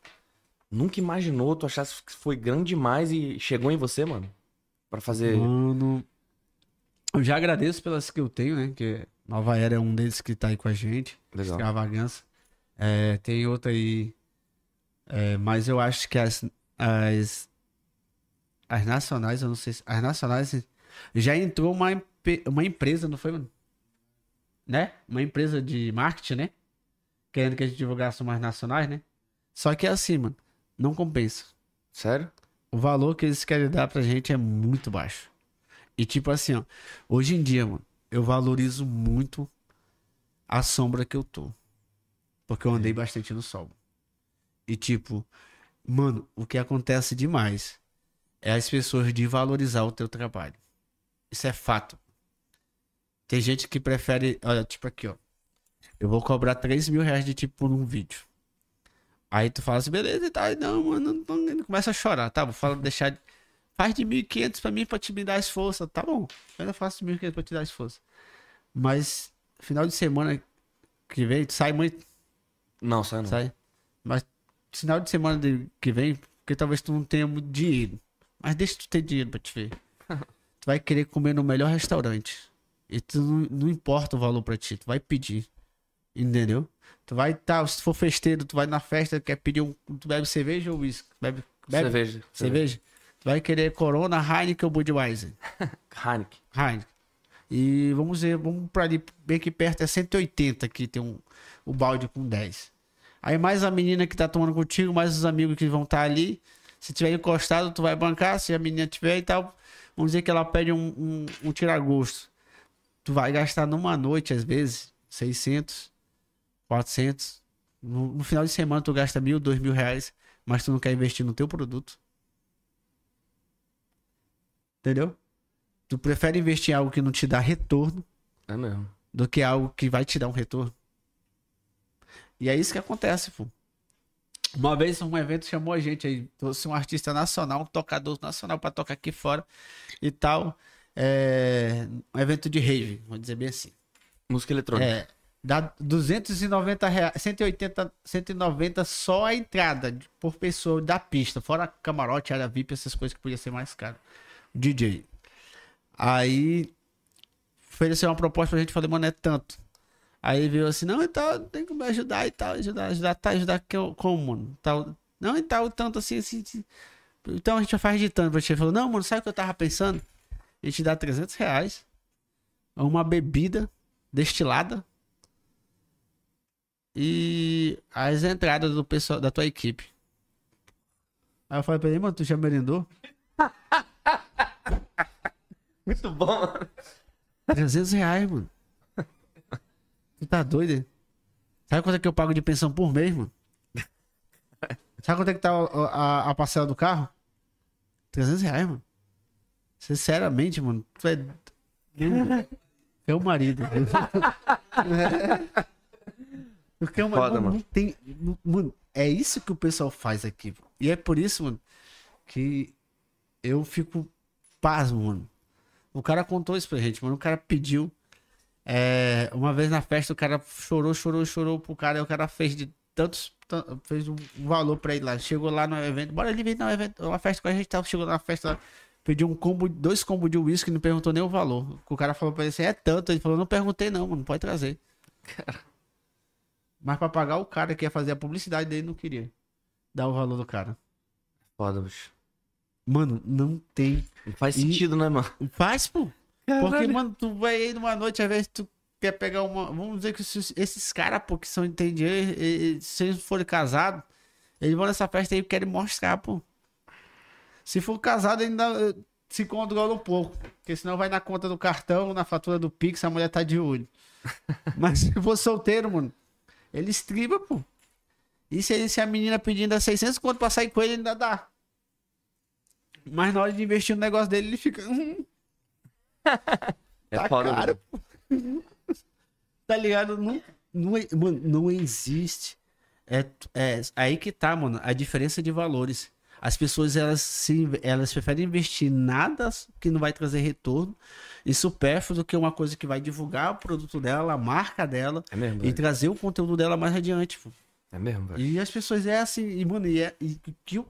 nunca imaginou, tu achasse que foi grande demais e chegou em você, mano? Pra fazer. Mano. Eu já agradeço pelas que eu tenho, né? Que Nova Era é um deles que tá aí com a gente. Legal. Extravagança. É, tem outra aí. É, mas eu acho que as, as. As nacionais, eu não sei se. As nacionais. Já entrou uma, uma empresa, não foi? Né? Uma empresa de marketing, né? Querendo que a gente divulgasse umas nacionais, né? Só que é assim, mano. Não compensa. Sério? O valor que eles querem dar pra gente é muito baixo. E tipo assim, ó, hoje em dia, mano, eu valorizo muito a sombra que eu tô. Porque eu andei bastante no sol. E tipo, mano, o que acontece demais é as pessoas de valorizar o teu trabalho. Isso é fato. Tem gente que prefere, olha, tipo aqui, ó. Eu vou cobrar 3 mil reais de tipo por um vídeo. Aí tu fala assim, beleza e tal. Não, mano, não, não, começa a chorar, tá? Vou falar, deixar. de- Faz de 1.500 pra mim pra te me dar as forças. Tá bom, eu ainda faço de 1.500 pra te dar as forças. Mas, final de semana que vem, tu sai muito, Não, sai não. sai. Mas, final de semana de- que vem, porque talvez tu não tenha muito dinheiro. Mas deixa tu ter dinheiro pra te ver. [LAUGHS] tu vai querer comer no melhor restaurante. E tu não, não importa o valor pra ti, tu vai pedir. Entendeu? Tu vai, tá, se for festeiro, tu vai na festa, quer pedir um. Tu bebe cerveja ou uísque? Bebe, bebe Cerveja. cerveja? Tu vai querer Corona, Heineken ou Budweiser? [LAUGHS] Heineken. Heineken. E vamos ver, vamos pra ali, bem aqui perto, é 180 aqui, tem um, o balde com 10. Aí mais a menina que tá tomando contigo, mais os amigos que vão estar ali. Se tiver encostado, tu vai bancar, se a menina tiver e tal, vamos dizer que ela pede um, um, um tiragosto. Tu vai gastar numa noite, às vezes, 600, 400. No, no final de semana tu gasta mil, dois mil reais, mas tu não quer investir no teu produto. Entendeu? Tu prefere investir em algo que não te dá retorno É mesmo. do que algo que vai te dar um retorno. E é isso que acontece, pô. Uma vez um evento chamou a gente aí, trouxe um artista nacional, um tocador nacional pra tocar aqui fora e tal. É, um evento de rave, vamos dizer bem assim. Música eletrônica. É, dá 290 reais, 180, 190 só a entrada por pessoa da pista, fora camarote, área VIP, essas coisas que podia ser mais caro. DJ. Aí ofereceu uma proposta pra gente, falei, mano, é tanto. Aí veio assim, não, então tem que me ajudar e tal, ajudar, ajudar, tá, ajudar que eu, como, mano? Tal, não, e tal, tanto assim, assim, assim. Então a gente faz de tanto. Ele falou, não, mano, sabe o que eu tava pensando? A gente dá 300 reais, uma bebida destilada e as entradas do pessoal da tua equipe. Aí eu falei pra ele, mano, tu já merendou? [LAUGHS] Muito bom, mano. 300 reais, mano. Tu tá doido? hein? Sabe quanto é que eu pago de pensão por mês, mano? [LAUGHS] Sabe quanto é que tá a, a- a parcela do carro? 300 reais, mano. Sinceramente, mano, tu é. [LAUGHS] É o marido. [LAUGHS] Porque o Foda, marido mano. não tem. não- Mano, é isso que o pessoal faz aqui. pô. E é por isso, mano, que eu fico pasmo, mano. O cara contou isso pra gente, mano. O cara pediu. É, uma vez na festa, o cara chorou, chorou, chorou pro cara. E o cara fez de tantos. tan- Fez um valor pra ele lá. Chegou lá no evento. Bora ele vir no evento. Uma festa com a gente tava. Chegou na festa. Pediu um combo, dois combos de uísque, não perguntou nem o valor. O cara falou pra ele assim: é tanto. Ele falou: não perguntei, não, mano. Pode trazer. Mas pra pagar o cara que ia fazer a publicidade dele, não queria dar o valor do cara. Foda, bicho. Mano, não tem Não faz E- sentido, né, mano? Faz, pô. Porque, mano, tu vai aí numa noite, às vezes tu quer pegar uma. Vamos dizer que esses, esses caras, pô, que são entendidos, se eles forem casados, eles vão nessa festa aí e querem mostrar, pô. Se for casado, ainda eh, se controla um pouco. Porque senão vai na conta do cartão, na fatura do Pix, a mulher tá de olho. [LAUGHS] Mas se for solteiro, mano, ele estriba, pô. E se, se a menina pedindo 600 conto pra sair com ele, ainda dá. Mas na hora de investir no negócio dele, ele fica. [LAUGHS] "Hum, É Tá foda, caro. Tá ligado? Não, não, é- mano, não existe. É, é aí que tá, mano, a diferença de valores. As pessoas, elas, se, elas preferem investir em nada que não vai trazer retorno e supérfluo do que uma coisa que vai divulgar o produto dela, a marca dela É e velho. trazer o conteúdo dela mais adiante. pô. É mesmo, velho. E as pessoas é assim, e, mano, e é. E, que,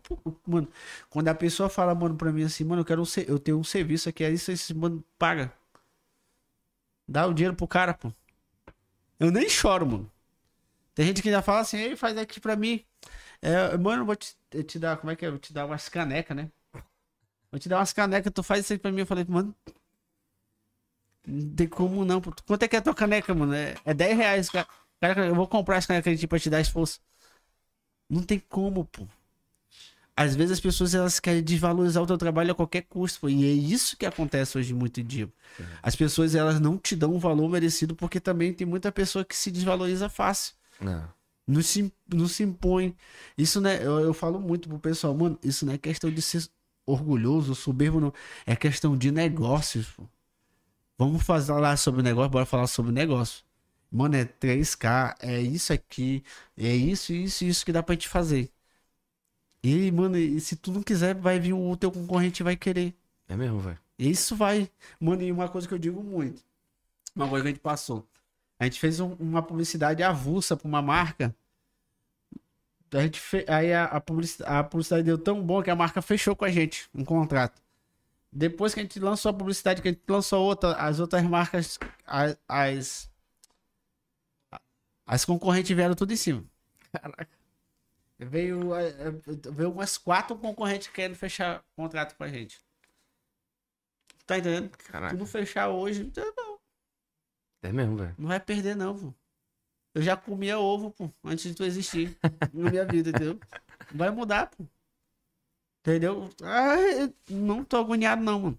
mano, quando a pessoa fala, mano, pra mim assim, mano, eu quero um, eu tenho um serviço aqui, é isso, esse, mano, paga. Dá o dinheiro pro cara, pô. Eu nem choro, mano. Tem gente que ainda fala assim, ei, faz aqui pra mim. É, mano, vou te, te dar, como é que é? Vou te dar umas canecas, né? Vou te dar umas canecas, tu faz isso aí pra mim. Eu falei, mano. Não tem como não, pô. Quanto é que é a tua caneca, mano? É, é 10 reais, cara. Cara, eu vou comprar essa caneca aqui pra te dar esforço. Não tem como, pô. Às vezes as pessoas elas querem desvalorizar o teu trabalho a qualquer custo, pô. E é isso que acontece hoje muito dia. As pessoas elas não te dão o valor merecido porque também tem muita pessoa que se desvaloriza fácil. Não. Não se, não se impõe. Isso, né? Eu, eu falo muito pro pessoal, mano, isso não é questão de ser orgulhoso, soberbo, não. É questão de negócios, pô. Vamos falar sobre negócio, bora falar sobre negócio. Mano, é 3K, é isso aqui, é isso, isso, isso que dá pra gente fazer. E, mano, e se tu não quiser, vai vir o teu concorrente vai querer. É mesmo, velho. Isso vai. Mano, e uma coisa que eu digo muito. Uma coisa que a gente passou. A gente fez um- uma publicidade avulsa pra uma marca. A gente fe... Aí a, a, publicidade, a publicidade deu tão bom que a marca fechou com a gente um contrato. Depois que a gente lançou a publicidade, que a gente lançou outra, as outras marcas, as, as, As concorrentes vieram tudo em cima. Caraca. Veio, veio umas quatro concorrentes querendo fechar contrato com a gente. Tá entendendo? Se Caraca. não fechar hoje, não, É mesmo, velho. não vai perder, não, pô. Eu já comia ovo, pô, antes de tu existir na minha vida, entendeu? Vai mudar, pô. Entendeu? Ah, não tô agoniado, não, mano.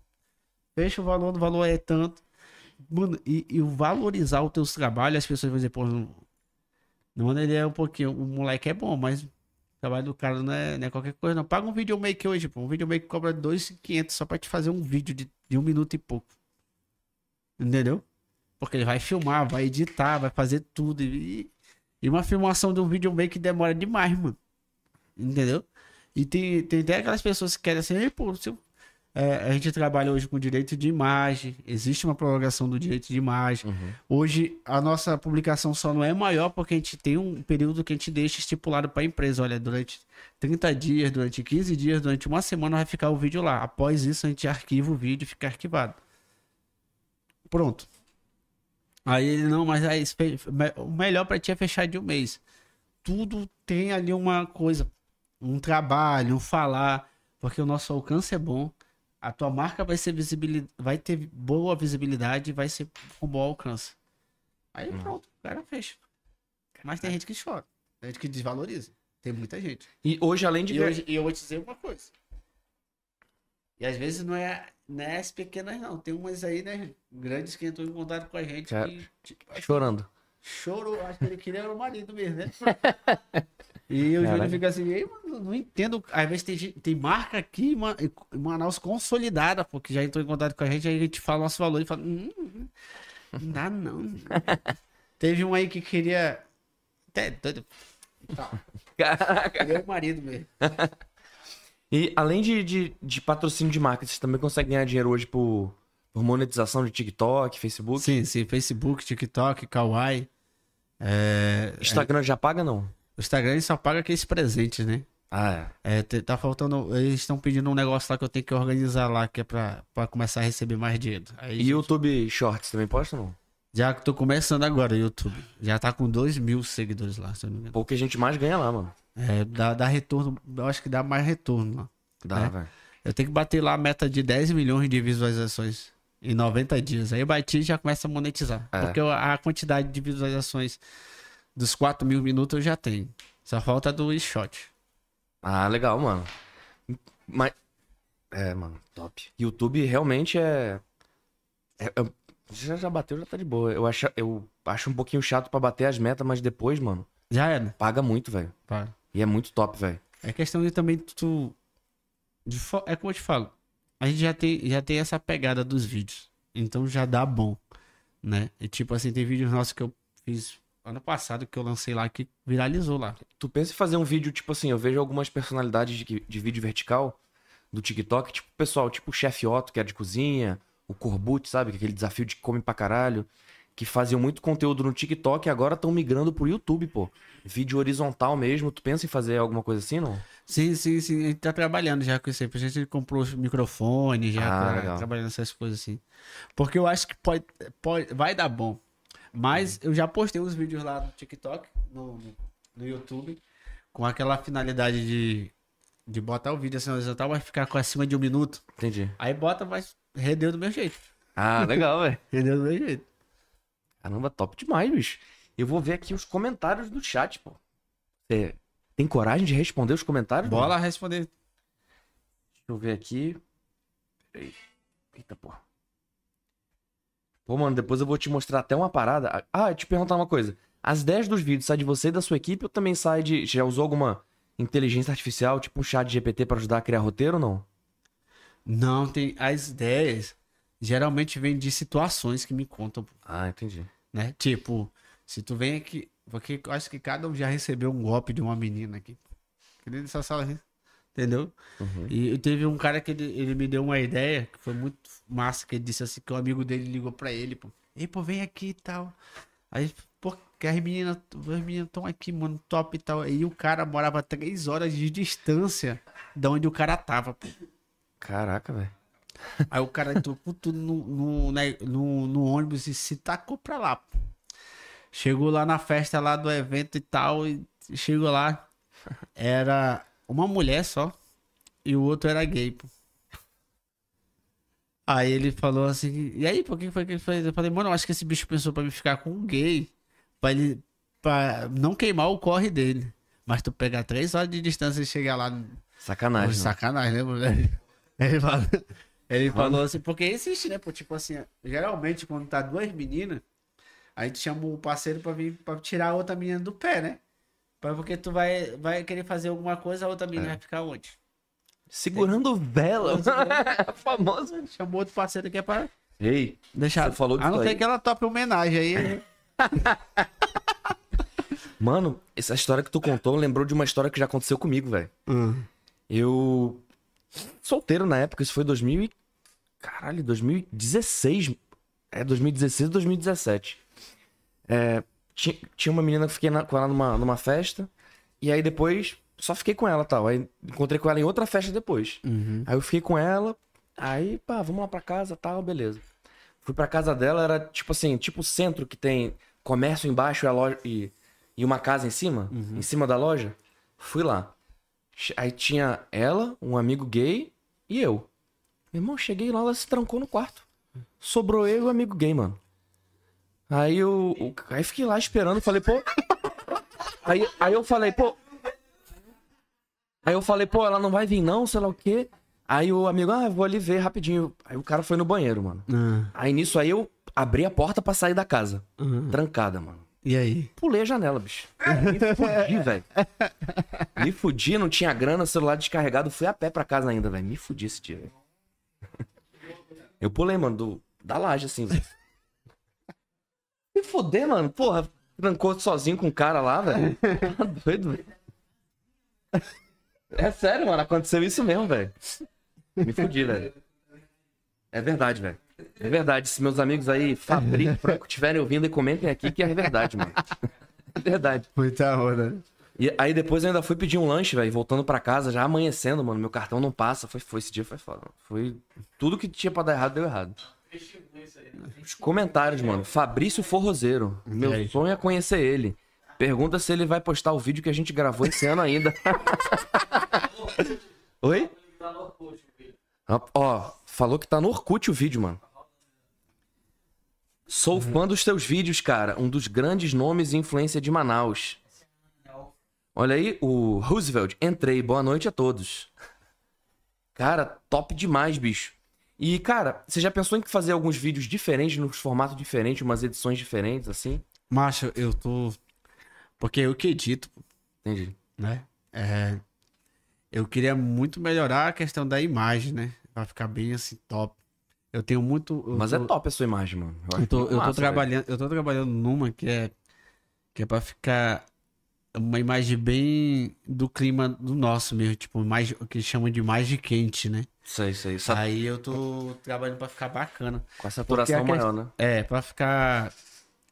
Fecha o valor, o valor é tanto. Mano, e, e o valorizar os teus trabalhos, as pessoas vão dizer, pô, não ele é um pouquinho, o moleque é bom, mas o trabalho do cara não é, não é qualquer coisa, não. Paga um videomaker hoje, pô. Um videomaker cobra 2,500 só pra te fazer um vídeo de, de um minuto e pouco. Entendeu? Porque ele vai filmar, vai editar, vai fazer tudo. E, e uma filmação de um videomaker demora demais, mano. Entendeu? E tem, tem até aquelas pessoas que querem assim, "Ei, pô, se eu- é, a gente trabalha hoje com direito de imagem, existe uma prorrogação do direito de imagem. Uhum. Hoje a nossa publicação só não é maior porque a gente tem um período que a gente deixa estipulado para a empresa. Olha, durante 30 dias, durante 15 dias, durante uma semana vai ficar o vídeo lá. Após isso, a gente arquiva o vídeo e fica arquivado. Pronto. Aí ele, não, mas aí, o melhor para ti é fechar de um mês. Tudo tem ali uma coisa, um trabalho, um falar, porque o nosso alcance é bom. A tua marca vai ser visibilidade, vai ter boa visibilidade e vai ser com bom alcance. Aí pronto, o cara fecha. Mas tem gente que chora, tem gente que desvaloriza. Tem muita gente. E hoje, além de E, hoje, e eu vou te dizer uma coisa. E às vezes não é, não é as pequenas, não. Tem umas aí, né? Grandes que entram em contato com a gente Cara, que tipo, chorando. chorou. Acho que ele queria o marido mesmo, né? [LAUGHS] E o Caraca. Júnior fica assim, "Ei, mano, não entendo. Às vezes tem, tem marca aqui em Ma- em Manaus consolidada, pô, que já entrou em contato com a gente, aí a gente fala nosso valor e fala, hum, não dá não. [LAUGHS] Teve um aí que queria. Até doido. Tá, Caraca. queria o marido mesmo. [LAUGHS] E além de, de, de patrocínio de marca, vocês também conseguem ganhar dinheiro hoje por, por monetização de TikTok, Facebook? Sim, sim, Facebook, TikTok, Kawaii. É, Instagram já paga, não? O Instagram só paga aqueles presentes, né? Ah, é. É, tá faltando. Eles estão pedindo um negócio lá que eu tenho que organizar lá, que é pra, pra começar a receber mais dinheiro. Aí, E YouTube Shorts também posta, não? Já que tô começando agora YouTube. Já tá com 2 mil seguidores lá, se eu não me engano. Pouco que a gente mais ganha lá, mano. É, dá, dá retorno. Eu acho que dá mais retorno lá. Dá, É. velho. Eu tenho que bater lá a meta de 10 milhões de visualizações em 90 dias. Aí eu bati e já começa a monetizar. É. Porque a quantidade de visualizações dos 4 mil minutos eu já tenho. Só falta do shot. Ah, legal, mano. Mas. É, mano, top. YouTube realmente é. é- é- Já, já bateu, já tá de boa. Eu acho, eu acho um pouquinho chato pra bater as metas, mas depois, mano, Já era. paga muito, velho. Pá. E é muito top, velho. É questão de também tu. de fo- é como eu te falo. A gente já tem, já tem essa pegada dos vídeos. Então já dá bom. Né? E tipo assim, tem vídeos nossos que eu fiz ano passado que eu lancei lá que viralizou lá. Tu pensa em fazer um vídeo, tipo assim, eu vejo algumas personalidades de, de vídeo vertical do TikTok, tipo, pessoal, tipo o Chef Otto, que era de cozinha, o Corbucci, sabe? Aquele desafio de come pra caralho. Que faziam muito conteúdo no TikTok e agora estão migrando pro YouTube, pô. Vídeo horizontal mesmo. Tu pensa em fazer alguma coisa assim, não? Sim, sim, sim. A gente tá trabalhando já com isso aí. A gente comprou os microfones, já Ah, tá trabalhando essas coisas assim. Porque eu acho que pode, pode, vai dar bom. Mas eu já postei uns vídeos lá no TikTok, no, no, no YouTube, com aquela finalidade de, de botar o vídeo assim horizontal, vai ficar com acima de um minuto. Entendi. Aí bota, mas rendeu do meu jeito. Ah, legal, velho. [LAUGHS] Rendeu do meu jeito. Caramba, top demais, bicho. Eu vou ver aqui os comentários do chat, pô. Você tem coragem de responder os comentários? Bora mano? responder. Deixa eu ver aqui. Peraí. Eita, pô. Pô, mano, depois eu vou te mostrar até uma parada. Ah, te perguntar uma coisa. As 10 dos vídeos sai de você e da sua equipe ou também sai de. Já usou alguma inteligência artificial, tipo um chat GPT pra ajudar a criar roteiro ou não? Não, tem as ideias. Geralmente vem de situações que me contam. Ah, entendi. né? Tipo, se tu vem aqui, porque eu acho que cada um já recebeu um golpe de uma menina aqui. Que nem nessa sala, entendeu? Uhum. E teve um cara que ele, ele me deu uma ideia que foi muito massa, que ele disse assim que o amigo dele ligou pra ele, pô. Ei, pô, vem aqui e tal. Aí, pô, que as meninas, as meninas estão aqui, mano, top e tal. E o cara morava três horas de distância da onde o cara tava, pô. Caraca, velho. Aí o cara entrou com tudo no, no, né, no, no ônibus e se tacou pra lá. pô. Chegou lá na festa lá do evento e tal, e chegou lá, era uma mulher só e o outro era gay, pô. Aí ele falou assim, e aí, por que foi que ele fez? Eu falei, mano, eu acho que esse bicho pensou pra me ficar com um gay, pra ele, pra não queimar o corre dele. Mas tu pegar três horas de distância e chegar lá, Sacanagem. Pô, né? sacanagem, né, mulher? [LAUGHS] Ele falou, ele falou assim, porque existe, né, pô, tipo assim, geralmente quando tá duas meninas, a gente chama o parceiro pra vir, pra tirar a outra menina do pé, né? Porque tu vai, vai querer fazer alguma coisa, a outra menina É. vai ficar onde? Segurando vela. [LAUGHS] Famoso. Chamou outro parceiro aqui é pra Ei, deixar. Você falou a não disso ser aí. que ela tope homenagem aí. [LAUGHS] mano, essa história que tu contou lembrou de uma história que já aconteceu comigo, velho. Eu. Solteiro na época, isso foi 2000 e... Caralho, 2016. É, 2016 2017. É, ti- tinha uma menina que eu fiquei na- com ela numa, numa festa. E aí depois só fiquei com ela tal. Aí encontrei com ela em outra festa depois. Uhum. Aí eu fiquei com ela. Aí, pá, vamos lá pra casa tal, beleza. Fui pra casa dela, era tipo assim, tipo o centro que tem comércio embaixo e, loja, e, e uma casa em cima, em cima da loja. Fui lá. Aí tinha ela, um amigo gay e eu. Meu irmão, cheguei lá, ela se trancou no quarto. Sobrou eu e o amigo gay, mano. Aí eu. o- Aí fiquei lá esperando, falei, pô. Aí, aí eu falei, pô. Aí eu falei, pô, ela não vai vir não, sei lá o quê. Aí o amigo, ah, vou ali ver rapidinho. Aí o cara foi no banheiro, mano. Aí nisso aí eu abri a porta pra sair da casa. Trancada, mano. E aí? Pulei a janela, bicho. Me fudi, velho. Me fudi, não tinha grana, celular descarregado. Fui a pé pra casa ainda, velho. Me fudi esse dia, velho. Eu pulei, mano, do, da laje, assim, velho. Me fuder, mano. Porra, trancou sozinho com o cara lá, velho. Tá [LAUGHS] doido, velho. É sério, mano. Aconteceu isso mesmo, velho. Me fudi, velho. É verdade, velho. É verdade. Se meus amigos aí, Fabrício, Franco, estiverem ouvindo e comentem aqui que é verdade, mano. É verdade. Muita onda. E aí depois eu ainda fui pedir um lanche, velho, voltando pra casa, já amanhecendo, mano. Meu cartão não passa. Foi, foi esse dia foi foda. mano. Foi tudo que tinha pra dar errado deu errado. Os comentários, mano. Fabrício Forrozeiro. Meu aí? sonho é conhecer ele. Pergunta se ele vai postar o vídeo que a gente gravou esse ano ainda. [LAUGHS] Oi? Ó, falou que tá no Orkut o vídeo, mano. Sou fã dos teus vídeos, cara. Um dos grandes nomes e influência de Manaus. Olha aí, o Roosevelt. Entrei. Boa noite a todos. Cara, top demais, bicho. E, cara, você já pensou em fazer alguns vídeos diferentes, nos formatos diferentes, umas edições diferentes, assim? Macho, eu tô. Porque eu que edito, Entendi. né? É, eu queria muito melhorar a questão da imagem, né? Pra ficar bem assim, top. Eu tenho muito. eu Mas tô- é top a sua imagem, mano. Eu acho tô, eu tô massa, velho. trabalhando, eu tô trabalhando numa que é que é para ficar uma imagem bem do clima do nosso mesmo, tipo, mais o que chamam de imagem quente, né? Sei, sei. Sa- Aí eu tô trabalhando pra ficar bacana. Com a saturação Porque a maior, né? É, pra ficar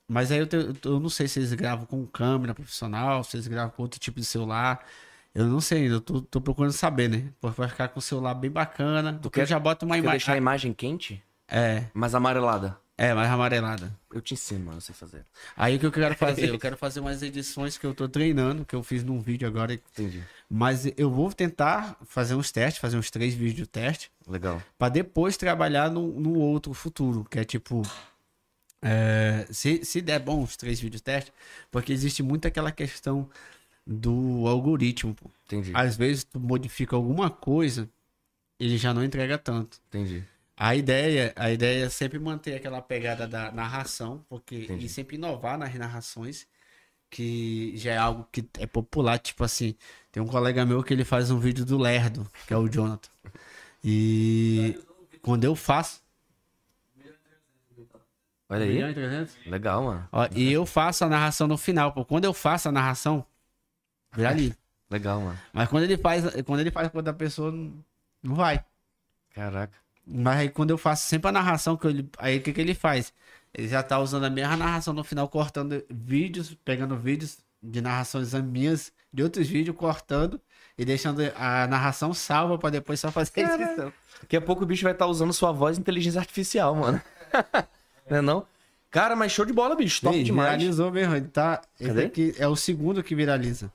Mas aí eu, te- eu não sei se eles gravam com câmera profissional, se eles gravam com outro tipo de celular. Eu não sei ainda, eu tô, tô procurando saber, né? Porque vai ficar com o celular bem bacana. Porque quer- eu já boto uma imagem. deixar a imagem quente, É, mas amarelada. É, mais amarelada. Eu te ensino, mano, sei fazer. Aí o que eu quero fazer? Eu quero fazer umas edições que eu tô treinando, que eu fiz num vídeo agora. Entendi. Mas eu vou tentar fazer uns testes, fazer uns três vídeos de teste, Legal. pra depois trabalhar no, no outro futuro, que é tipo. é, se, se der bom os três vídeos de teste, porque existe muito aquela questão do algoritmo. pô. Entendi. Às vezes tu modifica alguma coisa, ele já não entrega tanto. Entendi. A ideia, a ideia é sempre manter aquela pegada da narração, porque Entendi. e sempre inovar nas narrações, que já é algo que é popular, tipo assim, tem um colega meu que ele faz um vídeo do Lerdo, que é o Jonathan. E quando eu faço, Olha aí. Legal, mano. Ó, e eu faço a narração no final, pô. Quando eu faço a narração, vira ali. [LAUGHS] Legal, mano. Mas quando ele faz, quando ele faz com outra pessoa, não, não vai. Caraca. Mas aí quando eu faço sempre a narração, que ele, aí o que, que ele faz? Ele já tá usando a mesma narração no final, cortando vídeos, pegando vídeos de narrações minhas, de outros vídeos, cortando e deixando a narração salva pra depois só fazer a edição. Daqui a pouco o bicho vai estar usando sua voz em inteligência artificial, mano. [LAUGHS] não é não? Cara, mas show de bola, bicho. Top Ih, demais. Viralizou mesmo. Ele tá. Esse aqui é o segundo que viraliza.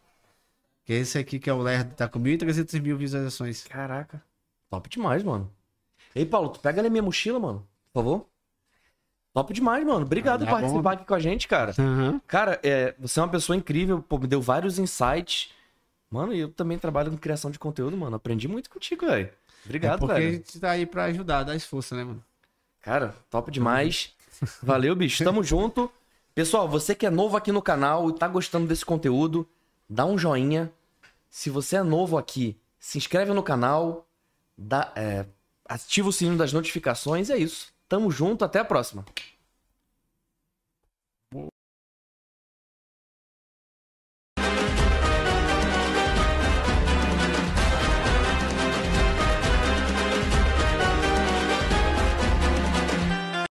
Que é esse aqui que é o Lerdo, tá com 1.300 mil visualizações. Caraca. Top demais, mano. Ei, Paulo, tu pega ali a minha mochila, mano. Por favor. Top demais, mano. Obrigado Ah, por tá bom. participar aqui com a gente, cara. Aham. Cara, é, você é uma pessoa incrível, pô, me deu vários insights. Mano, e eu também trabalho com criação de conteúdo, mano. Aprendi muito contigo, velho. É Obrigado, porque a velho. gente tá aí pra ajudar, dar esforço, né, mano? Cara, top demais. Valeu, bicho. Tamo [LAUGHS] junto. Pessoal, você que é novo aqui no canal e tá gostando desse conteúdo, dá um joinha. Se você é novo aqui, se inscreve no canal, dá, é, ativa o sininho das notificações. É isso. Tamo junto, até a próxima.